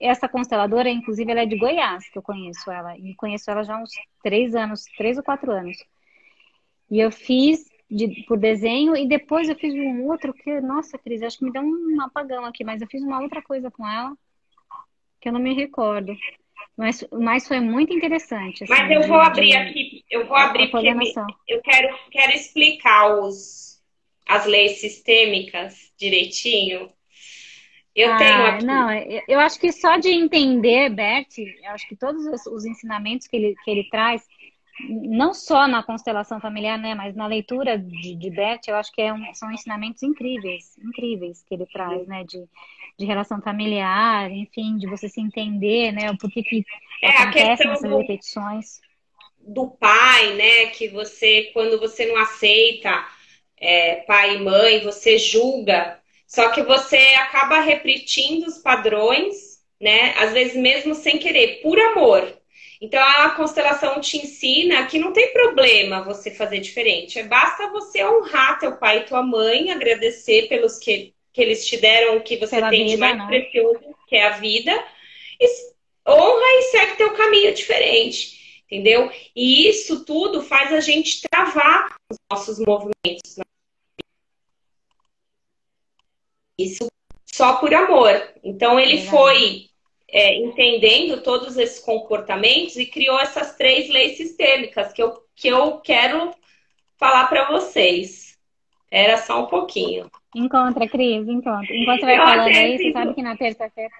Essa consteladora, inclusive, ela é de Goiás, que eu conheço ela. E conheço ela já há uns três anos, três ou quatro anos. E eu fiz de, por desenho e depois eu fiz um outro que, nossa, Cris, acho que me deu um apagão aqui, mas eu fiz uma outra coisa com ela que eu não me recordo. Mas, mas foi muito interessante. Assim, mas eu vou de, abrir aqui, eu vou abrir porque eu quero, quero explicar os, as leis sistêmicas direitinho. Eu ah, tenho aqui. Não, eu acho que só de entender, Bert, eu acho que todos os, os ensinamentos que ele, que ele traz, não só na constelação familiar, né, mas na leitura de, de Bert, eu acho que é um, são ensinamentos incríveis, incríveis que ele traz, né, de, de relação familiar, enfim, de você se entender, né, o porquê que é, acontecem essas do, repetições. Do pai, né, que você, quando você não aceita é, pai e mãe, você julga, só que você acaba repetindo os padrões, né, às vezes mesmo sem querer, por amor, então a constelação te ensina que não tem problema você fazer diferente. É basta você honrar teu pai e tua mãe, agradecer pelos que, que eles te deram o que você Pela tem vida, de mais não. precioso, que é a vida. E honra e segue teu caminho diferente. Entendeu? E isso tudo faz a gente travar os nossos movimentos. Isso só por amor. Então ele foi é, entendendo todos esses comportamentos e criou essas três leis sistêmicas que eu, que eu quero falar para vocês. Era só um pouquinho. Encontra, Cris, encontra. Enquanto você vai falando aí, você sabe que na terça-feira.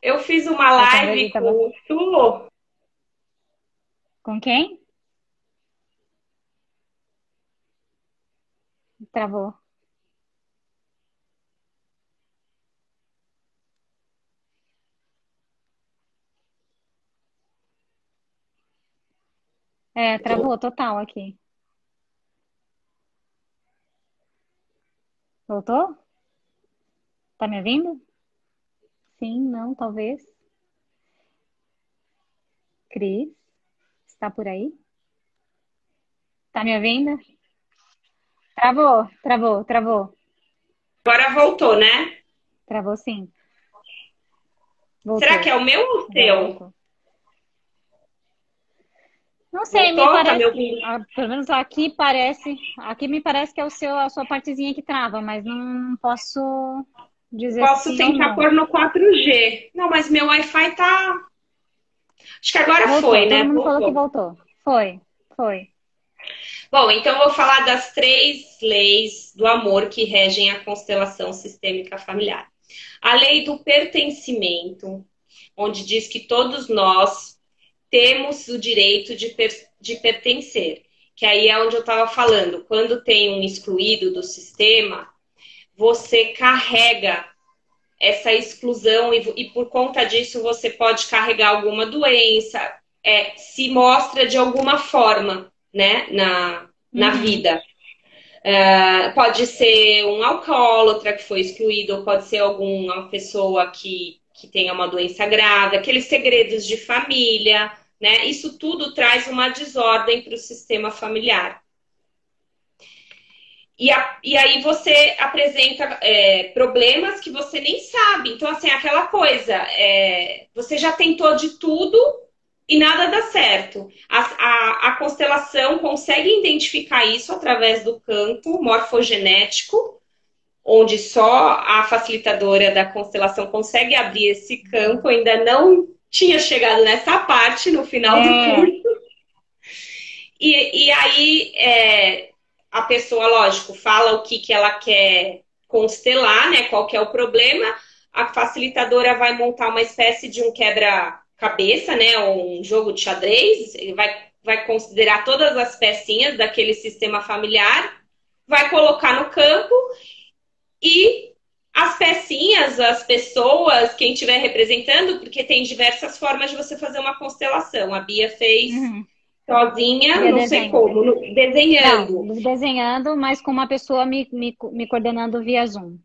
Eu fiz uma live com o Tu. Com quem? Travou. É, travou total aqui. Voltou? Tá me ouvindo? Sim, não, talvez. Cris, está por aí? Tá me ouvindo? Travou, travou, travou. Agora voltou, né? Travou sim. Voltou. Será que é o meu ou o seu? Não sei, me parece. Pelo menos aqui parece. Aqui me parece que é o seu, a sua partezinha que trava, mas não posso dizer. Posso tentar pôr no 4G. Não, mas meu Wi-Fi tá. Acho que agora voltou, foi, né? Todo mundo falou que voltou. Foi, foi. Bom, então eu vou falar das três leis do amor que regem a constelação sistêmica familiar. A lei do pertencimento, onde diz que todos nós temos o direito de, per de pertencer. Que aí é onde eu estava falando. Quando tem um excluído do sistema, você carrega essa exclusão e, e, por conta disso você pode carregar alguma doença, é, se mostra de alguma forma, né, na, na uhum. vida. Uh, pode ser um alcoólatra que foi excluído, ou pode ser alguma pessoa que, que tenha uma doença grave, aqueles segredos de família, né? Isso tudo traz uma desordem para o sistema familiar. E, a, e aí você apresenta é, problemas que você nem sabe. Então, assim, aquela coisa, é, você já tentou de tudo e nada dá certo. A, a, a, constelação consegue identificar isso através do campo morfogenético, onde só a facilitadora da constelação consegue abrir esse campo. Ainda não tinha chegado nessa parte no final é. do curso. E, e aí, é, a pessoa, lógico, fala o que, que ela quer constelar, né? Qual que é o problema. A facilitadora vai montar uma espécie de um quebra-cabeça, né? Um jogo de xadrez. Vai, vai considerar todas as pecinhas daquele sistema familiar, vai colocar no campo e as pecinhas, as pessoas, quem estiver representando, porque tem diversas formas de você fazer uma constelação. A Bia fez. Uhum sozinha, não desenho. sei como, no, desenhando. Não, desenhando, mas com uma pessoa me, me, me coordenando via Zoom.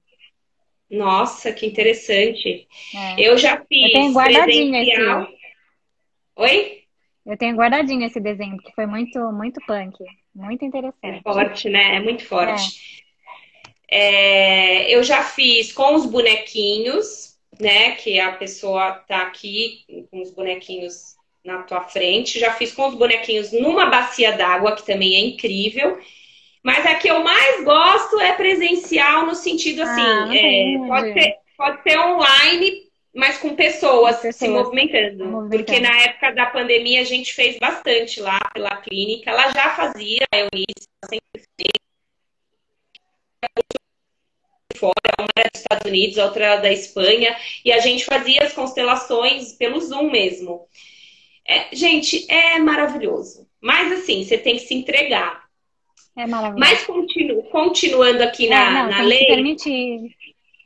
Nossa, que interessante. É. Eu já fiz. Eu tenho guardadinho presencial. esse. Oi? Eu tenho guardadinho esse desenho, porque foi muito, muito punk. Muito interessante. É forte, né? É muito forte. É. É, eu já fiz com os bonequinhos, né? Que a pessoa tá aqui com os bonequinhos na tua frente. Já fiz com os bonequinhos numa bacia d'água, que também é incrível. Mas a que eu mais gosto é presencial, no sentido ah, assim, ah, é, pode, ser, pode ser online, mas com pessoas, pessoas se movimentando. movimentando. Porque na época da pandemia a gente fez bastante lá pela clínica. Ela já fazia, a Eunice sempre fez. Fora, uma era dos Estados Unidos, outra da Espanha, e a gente fazia as constelações pelo Zoom mesmo. É, gente, é maravilhoso. Mas assim, você tem que se entregar. É maravilhoso. Mas continu, continuando aqui na, é, não, na lei. permitir.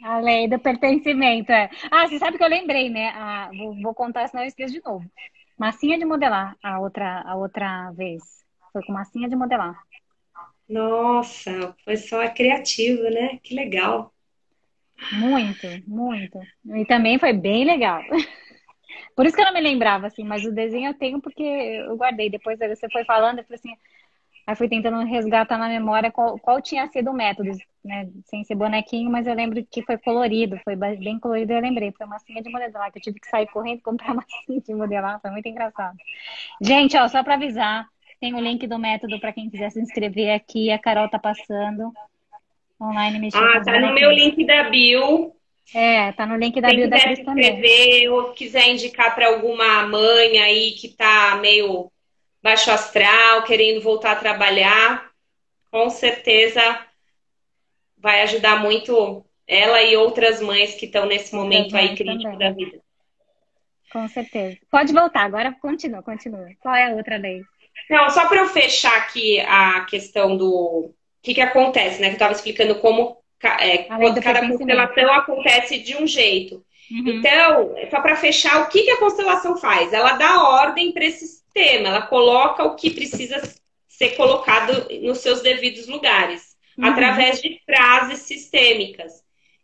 A lei do pertencimento, é. Ah, você sabe que eu lembrei, né? Ah, vou, vou, contar, senão eu esqueço de novo. Massinha de modelar, a outra, a outra vez. Foi com massinha de modelar. Nossa, foi só criativo, né? Que legal. Muito, muito. E também foi bem legal. Por isso que eu não me lembrava, assim, mas o desenho eu tenho porque eu guardei. Depois você foi falando, eu falei assim, aí fui tentando resgatar na memória qual, qual tinha sido o método, né? Sem ser bonequinho, mas eu lembro que foi colorido, foi bem colorido, eu lembrei. Foi massinha de modelar, que eu tive que sair correndo e comprar massinha de modelar, foi muito engraçado. Gente, ó, só para avisar, tem o link do método para quem quiser se inscrever aqui, a Carol tá passando. Online mexendo. Ah, tá no meu link da bio. É, tá no link da bio da Cris também. escrever ou quiser indicar para alguma mãe aí que tá meio baixo astral, querendo voltar a trabalhar, com certeza vai ajudar muito ela e outras mães que estão nesse momento aí crítico também. da vida. Com certeza. Pode voltar, agora continua, continua. Qual é a outra lei? Não, só para eu fechar aqui a questão do que, que acontece, né? Que eu estava explicando como é, cada constelação acontece de um jeito. Uhum. Então, só para fechar, o que, que a constelação faz? Ela dá ordem para esse sistema, ela coloca o que precisa ser colocado nos seus devidos lugares, uhum. através de frases sistêmicas.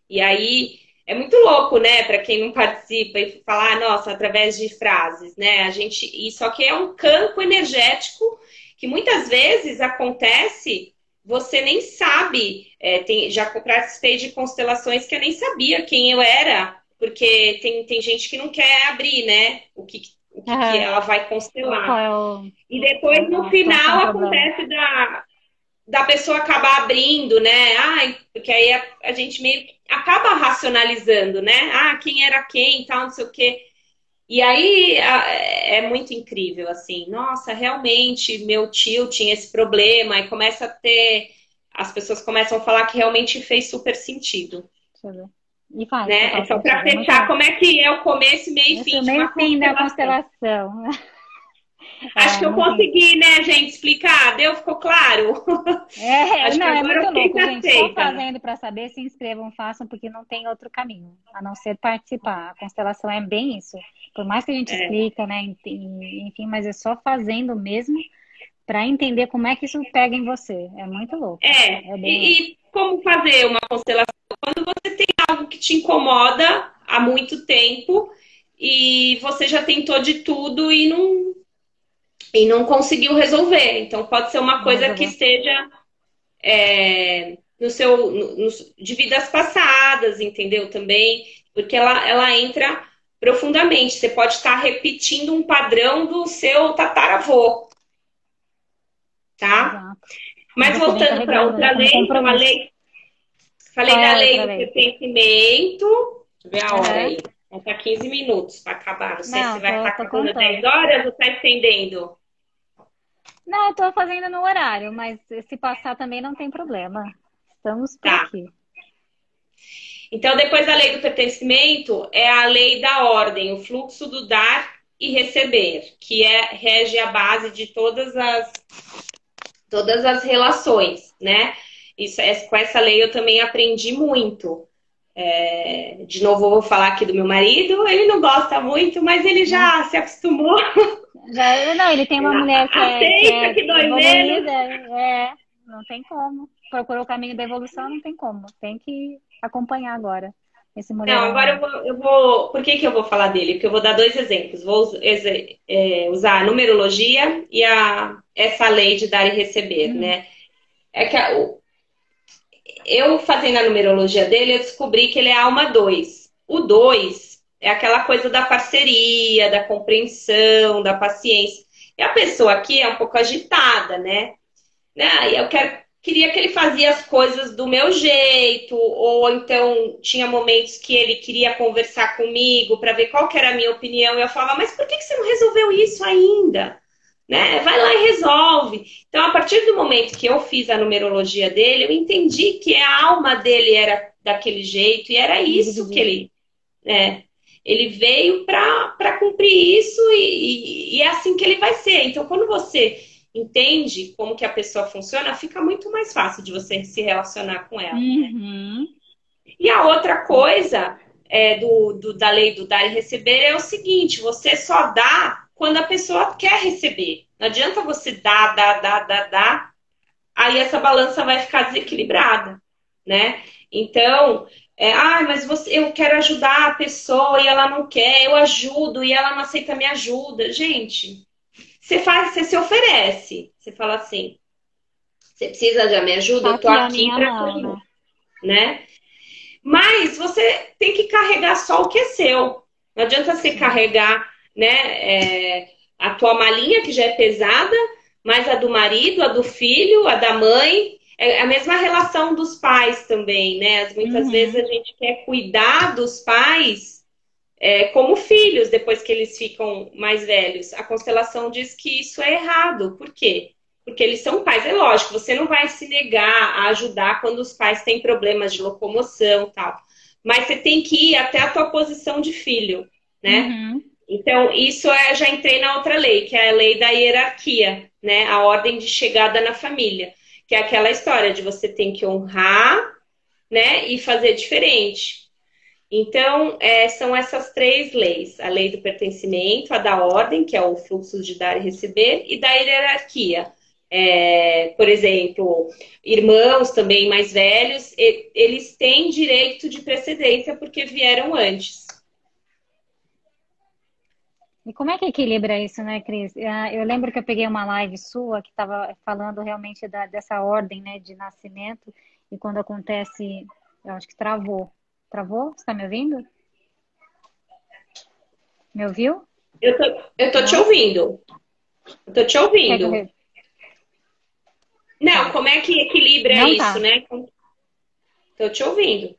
E aí é muito louco, né, para quem não participa e falar, nossa, através de frases, né? A gente, isso aqui é um campo energético que muitas vezes acontece você nem sabe. É, tem, já participei de constelações que eu nem sabia quem eu era, porque tem, tem gente que não quer abrir, né? O que, o que, que ela vai constelar. É o... E depois, no final, acontece da, da pessoa acabar abrindo, né? Ai, porque aí a, a gente meio que acaba racionalizando, né? Ah, quem era quem, tal, não sei o quê. E aí é muito incrível, assim, nossa, realmente meu tio tinha esse problema, e começa a ter. As pessoas começam a falar que realmente fez super sentido. E faz. Né? É só para fechar como é que é o começo, meio e fim. Meio fim da constelação. Acho é, que eu consegui, né, gente, explicar. Deu? Ficou claro? É, Acho não, é muito louco, gente. Estou fazendo para saber, se inscrevam, façam, porque não tem outro caminho, a não ser participar. A constelação é bem isso. Por mais que a gente é. explica, né, enfim, mas é só fazendo mesmo para entender como é que isso pega em você. É muito louco. É, é e, e como fazer uma constelação? Quando você tem algo que te incomoda há muito tempo e você já tentou de tudo e não e não conseguiu resolver. Então pode ser uma coisa que esteja é, no seu no, no, de vidas passadas, entendeu? Também, porque ela, ela entra profundamente. Você pode estar repetindo um padrão do seu tataravô, tá? Mas voltando para outra lei, uma lei. Falei da lei do pertencimento. Deixa eu ver a hora aí. Falta 15 minutos para acabar. Não sei não, se vai tô, ficar acabando 10 horas ou está estendendo. Não, eu tô fazendo no horário, mas se passar também não tem problema. Estamos por tá. aqui. Então, depois da lei do pertencimento, é a lei da ordem, o fluxo do dar e receber, que é rege a base de todas as todas as relações, né? Isso, com essa lei eu também aprendi muito. É, de novo, vou falar aqui do meu marido. Ele não gosta muito, mas ele já hum. se acostumou. Já, não, ele tem uma mulher que é, que, é que dói evoluída. É, não tem como. Procurou o caminho da evolução, não tem como. Tem que acompanhar agora. Esse mulher não, agora eu vou, eu vou, Por que, que eu vou falar dele? Porque eu vou dar dois exemplos. Vou é, usar a numerologia e a, essa lei de dar e receber, hum. né? É que a, eu fazendo a numerologia dele, eu descobri que ele é alma 2. O 2 é aquela coisa da parceria, da compreensão, da paciência. E a pessoa aqui é um pouco agitada, né? né? Eu quero, queria que ele fazia as coisas do meu jeito, ou então tinha momentos que ele queria conversar comigo para ver qual era a minha opinião. E eu falava, mas por que você não resolveu isso ainda? Né? Vai lá e resolve. Então, a partir do momento que eu fiz a numerologia dele, eu entendi que a alma dele era daquele jeito e era isso que ele. Né? Ele veio para cumprir isso e, e, e, é assim que ele vai ser. Então, quando você entende como que a pessoa funciona, fica muito mais fácil de você se relacionar com ela. Uhum. E a outra coisa é, do, do, da lei do dar e receber é o seguinte: você só dá quando a pessoa quer receber. Não adianta você dar, dar, dar, dar, dar, aí essa balança vai ficar desequilibrada, né? Então, é, ah, mas você, eu quero ajudar a pessoa e ela não quer, eu ajudo e ela não aceita minha ajuda. Gente, você faz, você se oferece. Você fala assim, você precisa de minha ajuda? eu tô aqui para tudo, né? Mas você tem que carregar só o que é seu. Não adianta você carregar né? É, a tua malinha, que já é pesada, mas a do marido, a do filho, a da mãe. É a mesma relação dos pais também, né? Muitas uhum. vezes a gente quer cuidar dos pais é, como filhos depois que eles ficam mais velhos. A constelação diz que isso é errado. Por quê? Porque eles são pais. É lógico, você não vai se negar a ajudar quando os pais têm problemas de locomoção tal. Mas você tem que ir até a tua posição de filho, né? Uhum. Então, isso é, já entrei na outra lei, que é a lei da hierarquia, né? A ordem de chegada na família, que é aquela história de você tem que honrar, né? E fazer diferente. Então, é, são essas três leis: a lei do pertencimento, a da ordem, que é o fluxo de dar e receber, e da hierarquia. É, por exemplo, irmãos também mais velhos, eles têm direito de precedência porque vieram antes. E como é que equilibra isso, né, Cris? Ah, eu lembro que eu peguei uma live sua que estava falando realmente da, dessa ordem né, de nascimento e quando acontece, eu acho que travou. Travou? Você está me ouvindo? Me ouviu? Eu tô, eu tô te ouvindo. Eu tô te ouvindo. Não, como é que equilibra Não tá. isso, tá. né? Tô te ouvindo.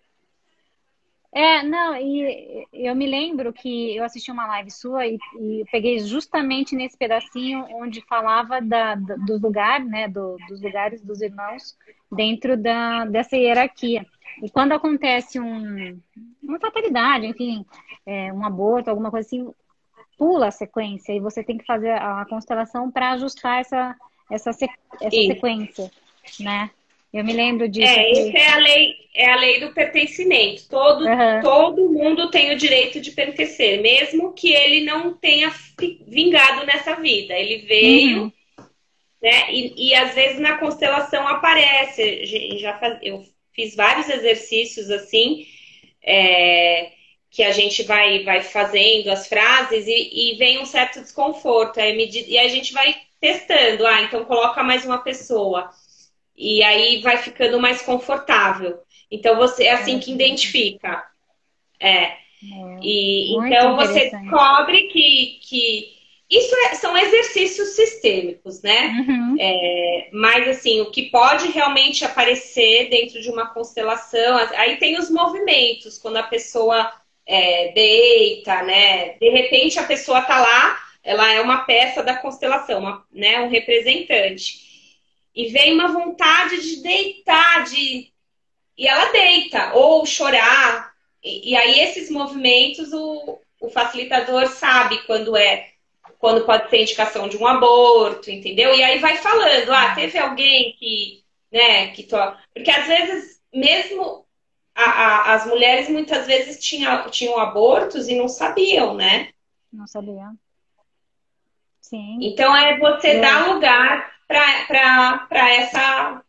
É, não, e eu me lembro que eu assisti uma live sua e, e peguei justamente nesse pedacinho onde falava da, da, dos lugares, né, do, dos lugares dos irmãos dentro da, dessa hierarquia. E quando acontece um, uma fatalidade, enfim, é, um aborto, alguma coisa assim, pula a sequência e você tem que fazer a constelação para ajustar essa, essa, essa sequência, né? Eu me lembro disso. É, essa é a lei, é a lei do pertencimento. Todo, uhum. todo mundo tem o direito de pertencer, mesmo que ele não tenha vingado nessa vida. Ele veio, uhum. né? E, e, às vezes na constelação aparece. Já faz, eu fiz vários exercícios assim, é, que a gente vai, vai fazendo as frases e, e vem um certo desconforto. Aí, e a gente vai testando. Ah, então coloca mais uma pessoa. E aí vai ficando mais confortável. Então você é assim que identifica. É. e então você descobre que, que isso é, são exercícios sistêmicos, né? Uhum. É, mas assim, o que pode realmente aparecer dentro de uma constelação, aí tem os movimentos, quando a pessoa é, deita, né? De repente a pessoa tá lá, ela é uma peça da constelação, uma, né? Um representante e vem uma vontade de deitar, de e ela deita ou chorar. E, e aí esses movimentos o, o facilitador sabe quando é quando pode ser indicação de um aborto, entendeu? E aí vai falando, ah, teve alguém que, né, que to... porque às vezes mesmo a, a, as mulheres muitas vezes tinham, tinham abortos e não sabiam, né? Não sabiam. Sim. Então é você é. dar lugar para essa,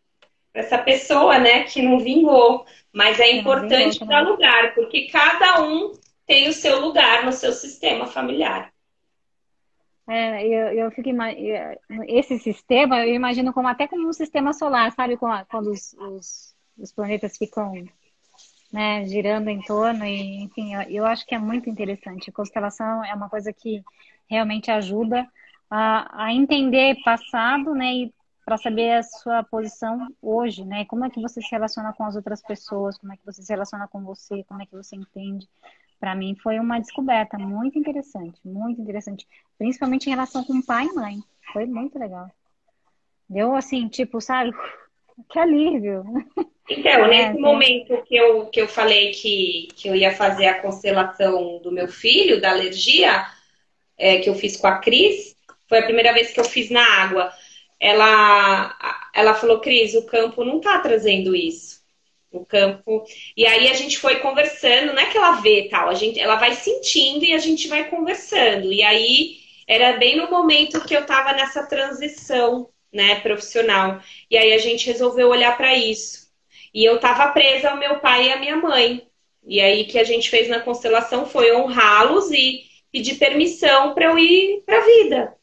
essa pessoa, né, que não vingou. Mas é importante dar lugar, porque cada um tem o seu lugar no seu sistema familiar. É, eu, eu fico esse sistema eu imagino como até como um sistema solar, sabe quando os, os, os planetas ficam né, girando em torno e enfim, eu, eu, acho que é muito interessante. A constelação é uma coisa que realmente ajuda a, a entender passado, né, e para saber a sua posição hoje, né? Como é que você se relaciona com as outras pessoas, como é que você se relaciona com você, como é que você entende. Para mim foi uma descoberta muito interessante, muito interessante, principalmente em relação com pai e mãe. Foi muito legal. Deu assim, tipo, sabe, que alívio. Então, é, nesse momento que eu, que eu falei que, que eu ia fazer a constelação do meu filho, da alergia, é, que eu fiz com a Cris, foi a primeira vez que eu fiz na água. Ela, ela falou, Cris, o campo não tá trazendo isso. O campo. E aí a gente foi conversando, não é que ela vê tal, a gente, ela vai sentindo e a gente vai conversando. E aí era bem no momento que eu tava nessa transição, né, profissional. E aí a gente resolveu olhar para isso. E eu tava presa ao meu pai e à minha mãe. E aí que a gente fez na constelação foi honrá-los e pedir permissão para eu ir para a vida.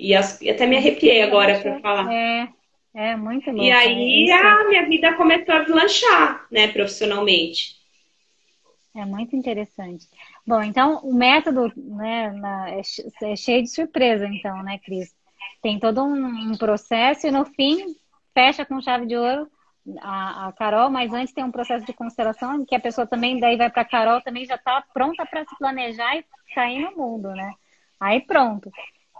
E, as, e até me arrepiei agora para falar. É, é muito louco. E aí a minha vida começou a deslanchar, né, profissionalmente. É muito interessante. Bom, então o método né, na, é, é, cheio de surpresa, então, né, Cris? Tem todo um, um, processo e no fim fecha com chave de ouro a, a, Carol, mas antes tem um processo de constelação que a pessoa também daí vai para a Carol também já está pronta para se planejar e sair no mundo, né? Aí pronto.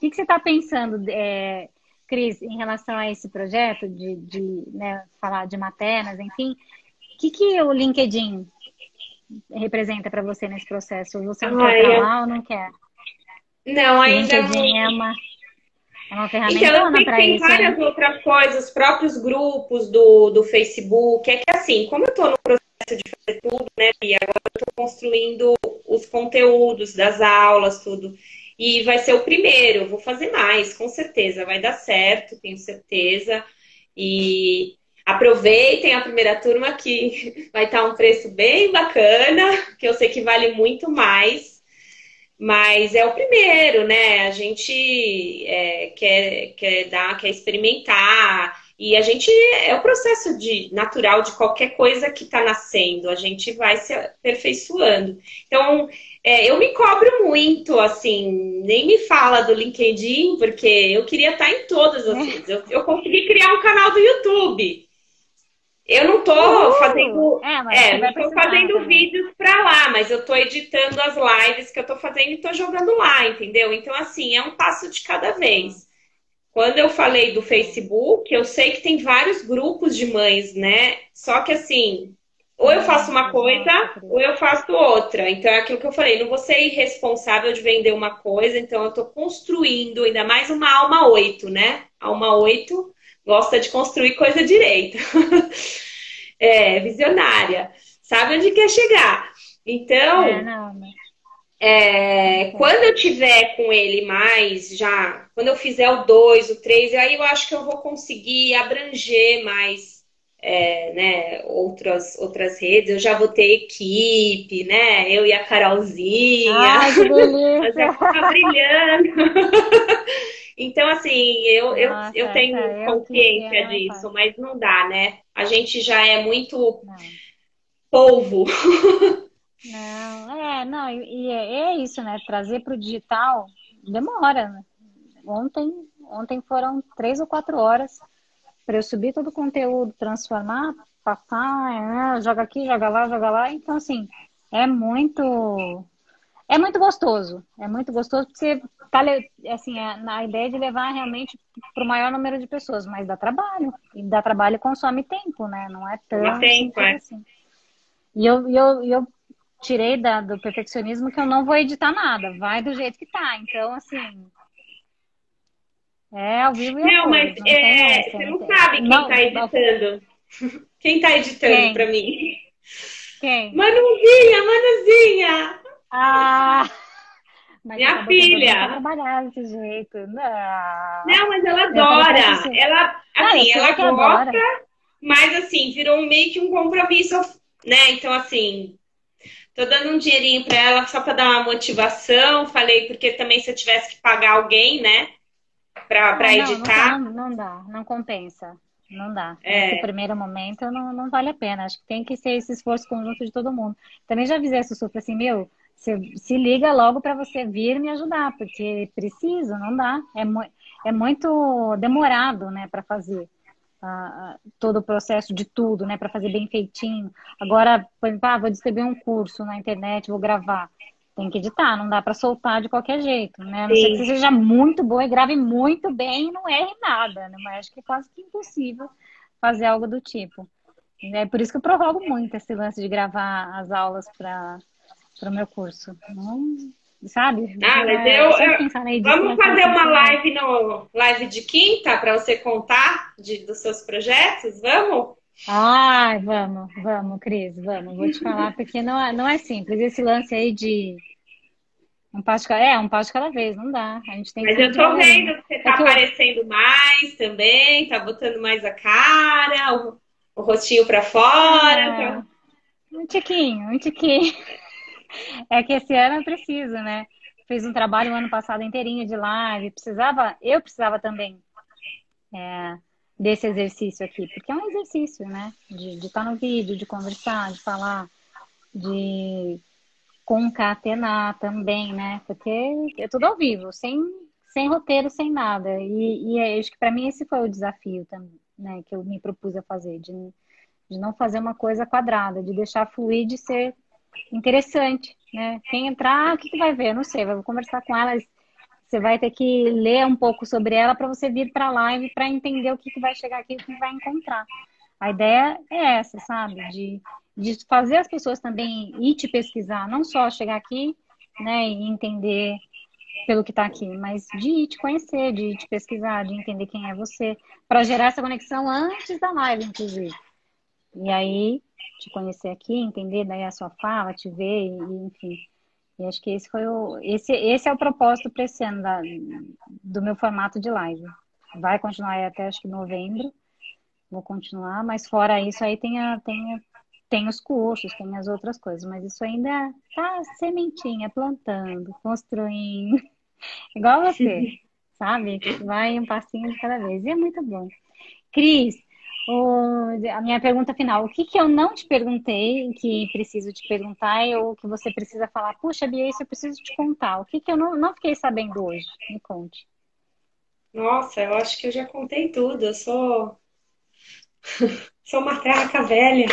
O que, que você está pensando, é, Cris, em relação a esse projeto de, de né, falar de maternas, enfim? O que, que o LinkedIn representa para você nesse processo? Você não quer eu... lá ou não quer? Não, ainda LinkedIn é uma, é uma ferramenta então, eu para isso. Tem várias hein? outras coisas, os próprios grupos do, do Facebook. É que assim, como eu estou no processo de fazer tudo, né, e agora eu estou construindo os conteúdos das aulas, tudo. E vai ser o primeiro, vou fazer mais, com certeza, vai dar certo, tenho certeza. E aproveitem a primeira turma que vai estar um preço bem bacana, que eu sei que vale muito mais. Mas é o primeiro, né? A gente é, quer, quer dar, quer experimentar. E a gente é o processo de natural de qualquer coisa que está nascendo. A gente vai se aperfeiçoando. Então, é, eu me cobro muito, assim, nem me fala do LinkedIn, porque eu queria estar em todas as redes. Eu, eu consegui criar um canal do YouTube. Eu não tô uh, fazendo, é, é não tô fazendo também. vídeos para lá, mas eu tô editando as lives que eu tô fazendo e tô jogando lá, entendeu? Então, assim, é um passo de cada vez. Quando eu falei do Facebook, eu sei que tem vários grupos de mães, né? Só que assim, ou eu faço uma coisa, ou eu faço outra. Então, é aquilo que eu falei, não vou ser irresponsável de vender uma coisa, então eu estou construindo, ainda mais uma alma 8, né? Alma 8 gosta de construir coisa direita. é, visionária. Sabe onde quer chegar. Então, é, não, mas... é, quando eu tiver com ele mais, já, quando eu fizer o 2, o 3, aí eu acho que eu vou conseguir abranger mais é, né, outras, outras redes, eu já vou ter equipe, né? Eu e a Carolzinha. Ai, que já fica brilhando. então, assim, eu, Nossa, eu, eu tenho é, consciência disso, mas não dá, né? A gente já é muito não. polvo. Não, é, não, e é, é isso, né? Trazer para o digital demora, né? Ontem, ontem foram três ou quatro horas para eu subir todo o conteúdo, transformar, passar, é, joga aqui, joga lá, joga lá. Então, assim, é muito. É muito gostoso. É muito gostoso porque você tá assim, é, na ideia de levar realmente para o maior número de pessoas, mas dá trabalho. E dá trabalho e consome tempo, né? Não é tão tempo, é. assim. E eu, eu, eu tirei da, do perfeccionismo que eu não vou editar nada, vai do jeito que tá. Então, assim, é, ao vivo e Não, mas não é, você não sabe quem não, tá editando. Não. Quem tá editando para mim? Quem? Manuzinha, Manuzinha! Ah! Minha filha! trabalhar desse jeito. Não. não, mas ela adora. Ela, assim, ela gosta, adora. mas assim, virou meio que um compromisso, né? Então, assim, tô dando um dinheirinho para ela só para dar uma motivação. Falei, porque também se eu tivesse que pagar alguém, né? Para editar. Não, não, dá, não compensa. Não dá. É. Nesse primeiro momento não, não vale a pena. Acho que tem que ser esse esforço conjunto de todo mundo. Também já avisei a Sussu, assim, meu, se, se liga logo para você vir me ajudar, porque preciso, não dá. É, mu é muito demorado, né, para fazer. Uh, todo o processo de tudo, né, para fazer bem feitinho. Agora, ah, vou distribuir um curso na internet, vou gravar tem que editar, não dá para soltar de qualquer jeito, né? A não ser que você seja muito boa e grave muito bem e não erre nada, né? Mas acho que é quase que impossível fazer algo do tipo. É por isso que eu prorrogo muito esse lance de gravar as aulas para o meu curso. Não, sabe? Ah, mas é, eu, eu vamos fazer uma live no live de quinta para você contar de, dos seus projetos, vamos? Ai, vamos, vamos, Cris, vamos. Vou te falar porque não é, não é simples. Esse lance aí de um passo cada, é, um passo de cada vez, não dá. A gente tem Mas eu tô vendo que você tá é aparecendo mais também, tá botando mais a cara, o, o rostinho pra fora. É, tá... Um tiquinho, um tiquinho. É que esse ano eu preciso, né? Fiz um trabalho o ano passado inteirinho de live, precisava, eu precisava também é, desse exercício aqui, porque é um exercício, né? De, de estar no vídeo, de conversar, de falar, de concatenar também, né? Porque é tudo ao vivo, sem, sem roteiro, sem nada. E, e acho que para mim esse foi o desafio também, né? Que eu me propus a fazer, de, de não fazer uma coisa quadrada, de deixar fluir, de ser interessante, né? Quem entrar, o que, que vai ver? Não sei, vou conversar com elas. Você vai ter que ler um pouco sobre ela para você vir para a live para entender o que, que vai chegar aqui, o que vai encontrar. A ideia é essa, sabe? De de fazer as pessoas também ir te pesquisar, não só chegar aqui, né, e entender pelo que está aqui, mas de ir te conhecer, de ir te pesquisar, de entender quem é você, para gerar essa conexão antes da live, inclusive. E aí, te conhecer aqui, entender daí a sua fala, te ver, e, enfim. E acho que esse foi o. Esse, esse é o propósito para esse ano da, do meu formato de live. Vai continuar até acho que novembro. Vou continuar, mas fora isso aí tem a, tem tem os cursos, tem as outras coisas, mas isso ainda tá sementinha, plantando, construindo. Igual você, sabe? Vai um passinho de cada vez. E é muito bom. Cris, o, a minha pergunta final: o que, que eu não te perguntei, que preciso te perguntar, ou que você precisa falar? Puxa, Bia, isso eu preciso te contar. O que, que eu não, não fiquei sabendo hoje? Me conte. Nossa, eu acho que eu já contei tudo. Eu sou Sou uma traca velha.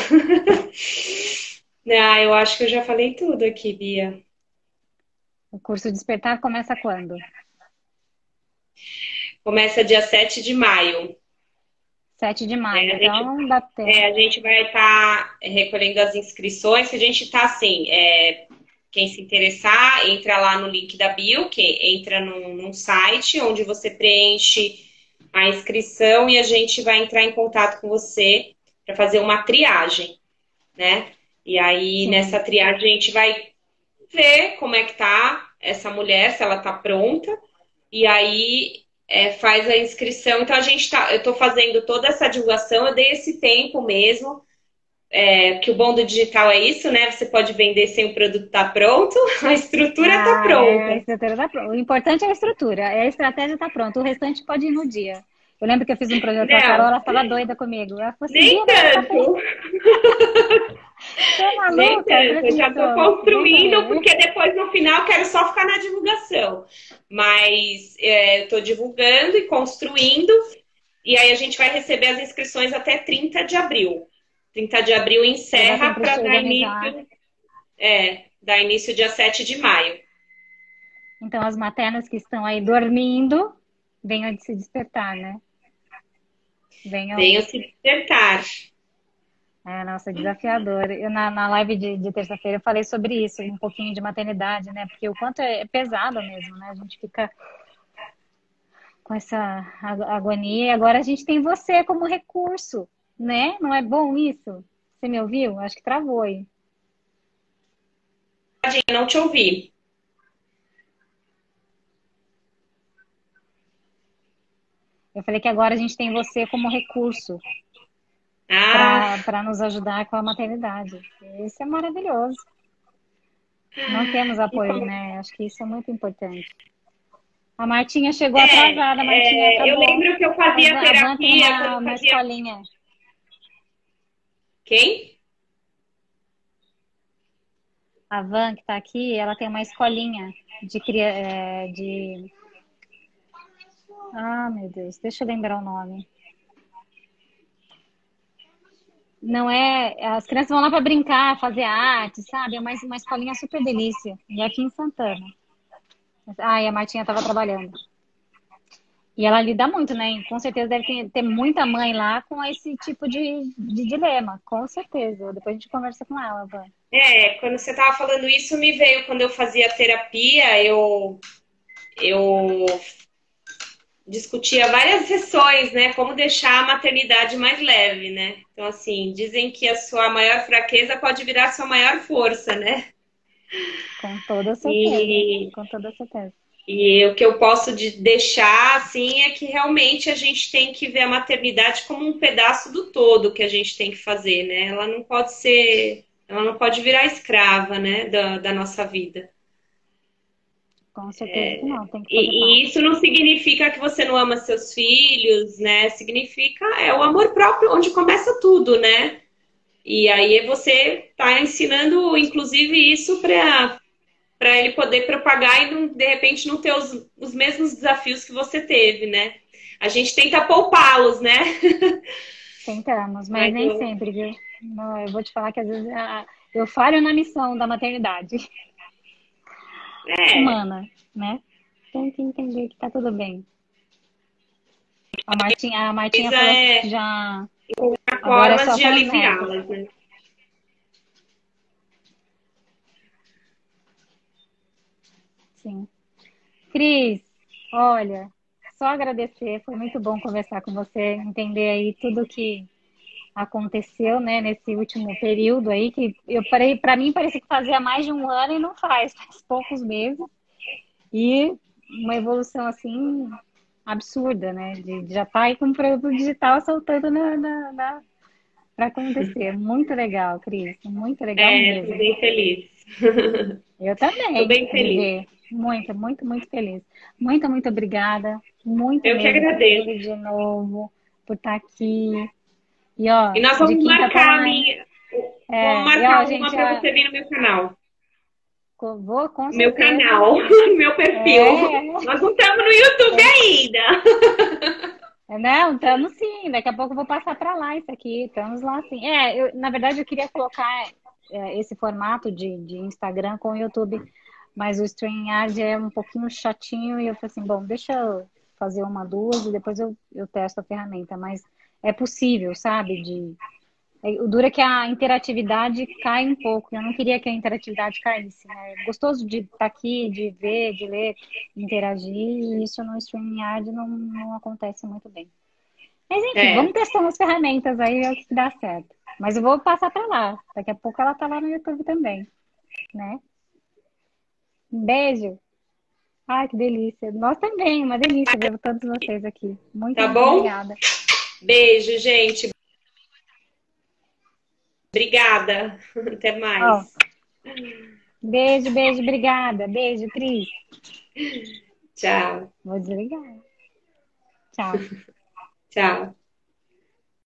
ah, eu acho que eu já falei tudo aqui, Bia. O curso Despertar começa quando? Começa dia 7 de maio. 7 de maio, É, então dá tempo. É, a gente vai estar recolhendo as inscrições, a gente está assim, é, quem se interessar, entra lá no link da bio, que entra num, num site onde você preenche a inscrição e a gente vai entrar em contato com você para fazer uma triagem, né? E aí, nessa triagem, a gente vai ver como é que tá essa mulher, se ela tá pronta, e aí é, faz a inscrição. Então, a gente tá, eu tô fazendo toda essa divulgação, eu dei esse tempo mesmo, é, que o bom do digital é isso, né? Você pode vender sem o produto estar pronto, a estrutura está Ah, pronta. é, a estrutura tá pronta. O importante é a estrutura, é a estratégia está pronta. O restante pode ir no dia. Eu lembro que eu fiz um projeto com a. Carol, ela estava doida comigo. Ela falou assim, Nem "Bia, mas tá tanto, Você é maluca? nem tanto. Eu já estou acreditou?" construindo, porque depois no final eu quero só ficar na divulgação. Mas é, eu estou divulgando e construindo, e aí a gente vai receber as inscrições até 30 de abril. 30 de abril encerra para dar início. É, dar início dia 7 de maio. Então, as maternas que estão aí dormindo, venham de se despertar, né? Venham. Venham se despertar. É, nossa, desafiador. Eu, na, na live de, de terça-feira eu falei sobre isso, um pouquinho de maternidade, né? Porque o quanto é pesado mesmo, né? A gente fica com essa ag- agonia. E agora a gente tem você como recurso, né? Não é bom isso? Você me ouviu? Acho que travou aí. Não te ouvi. Eu falei que agora a gente tem você como recurso Ah, para nos ajudar com a maternidade. Isso é maravilhoso. Não temos apoio, né? Acho que isso é muito importante. A Martinha chegou É, atrasada, a Martinha é, eu lembro que eu fazia A Van tem terapia. uma, quando uma fazia... escolinha. Quem? A Van, que está aqui, ela tem uma escolinha de, é, de... Ah, meu Deus, deixa eu lembrar o nome. Não é... As crianças vão lá para brincar, fazer arte, sabe? É uma, uma escolinha super delícia. E é aqui em Santana. Ah, e a Martinha estava trabalhando. E ela lida muito, né? Com certeza deve ter, ter muita mãe lá com esse tipo de, de dilema. Com certeza. Depois a gente conversa com ela, Van. É, quando você estava falando isso, me veio quando eu fazia terapia, eu, eu discutia várias sessões, né? Como deixar a maternidade mais leve, né? Então, assim, dizem que a sua maior fraqueza pode virar a sua maior força, né? Com toda certeza. E- Com toda certeza. E o que eu posso de deixar, assim, é que realmente a gente tem que ver a maternidade como um pedaço do todo que a gente tem que fazer, né? Ela não pode ser, ela não pode virar escrava, né, da, da nossa vida. Com certeza que não. Tem que E, e isso não significa que você não ama seus filhos, né? Significa é o amor próprio, onde começa tudo, né? E aí você tá ensinando, inclusive, isso para para ele poder propagar e não, de repente não ter os, os mesmos desafios que você teve, né? A gente tenta poupá-los, né? Tentamos, mas Mas nem eu- sempre, viu? Não, eu vou te falar que às vezes a- eu falho na missão da maternidade É, humana, né? Tem que entender que tá tudo bem. A Martinha, a Martinha Coisa falou é- que já. Agora é só de com as aliviá-las, né? Sim. Cris, olha, só agradecer, foi muito bom conversar com você, entender aí tudo que aconteceu, né, nesse último período aí, que eu parei, para mim parecia que fazia mais de um ano e não faz, faz poucos meses. E uma evolução assim absurda, né? De, de já estar aí com o produto digital saltando na, na, na para acontecer. Muito legal, Cris. Muito legal É, mesmo. tô bem feliz. Eu também. Tô bem feliz. ver. Muito, muito, muito feliz. Muito, muito obrigada. Muito Eu que agradeço. De novo por estar aqui. E ó, E nós vamos marcar a minha. É, vamos ó, marcar uma gente, pra ó, você vir no meu canal. vou com Meu canal, meu perfil. É. Nós não estamos no YouTube ainda. Não, estamos sim. Daqui a pouco eu vou passar para lá isso aqui. Estamos lá sim. É, eu, na verdade eu queria colocar é, esse formato de, de Instagram com o YouTube, mas o StreamYard é um pouquinho chatinho e eu falei assim, bom, deixa eu fazer uma, duas e depois eu, eu testo a ferramenta. Mas é possível, sabe? De é, o duro é que a interatividade cai um pouco. Eu não queria que a interatividade caísse. Né? É gostoso de estar aqui, de ver, de ler, interagir, e isso no StreamYard não, não acontece muito bem. Mas enfim, é. vamos testando as ferramentas aí, é o que dá certo. Mas eu vou passar para lá. Daqui a pouco ela tá lá no YouTube também. Né? Um beijo. Ai, que delícia. Nós também, uma delícia ver todos vocês aqui. Muito, tá muito bom? obrigada. Beijo, gente. Obrigada. Até mais. Oh. Beijo, beijo, obrigada. Beijo, Cris. Tchau. Vou desligar. Tchau. Tchau.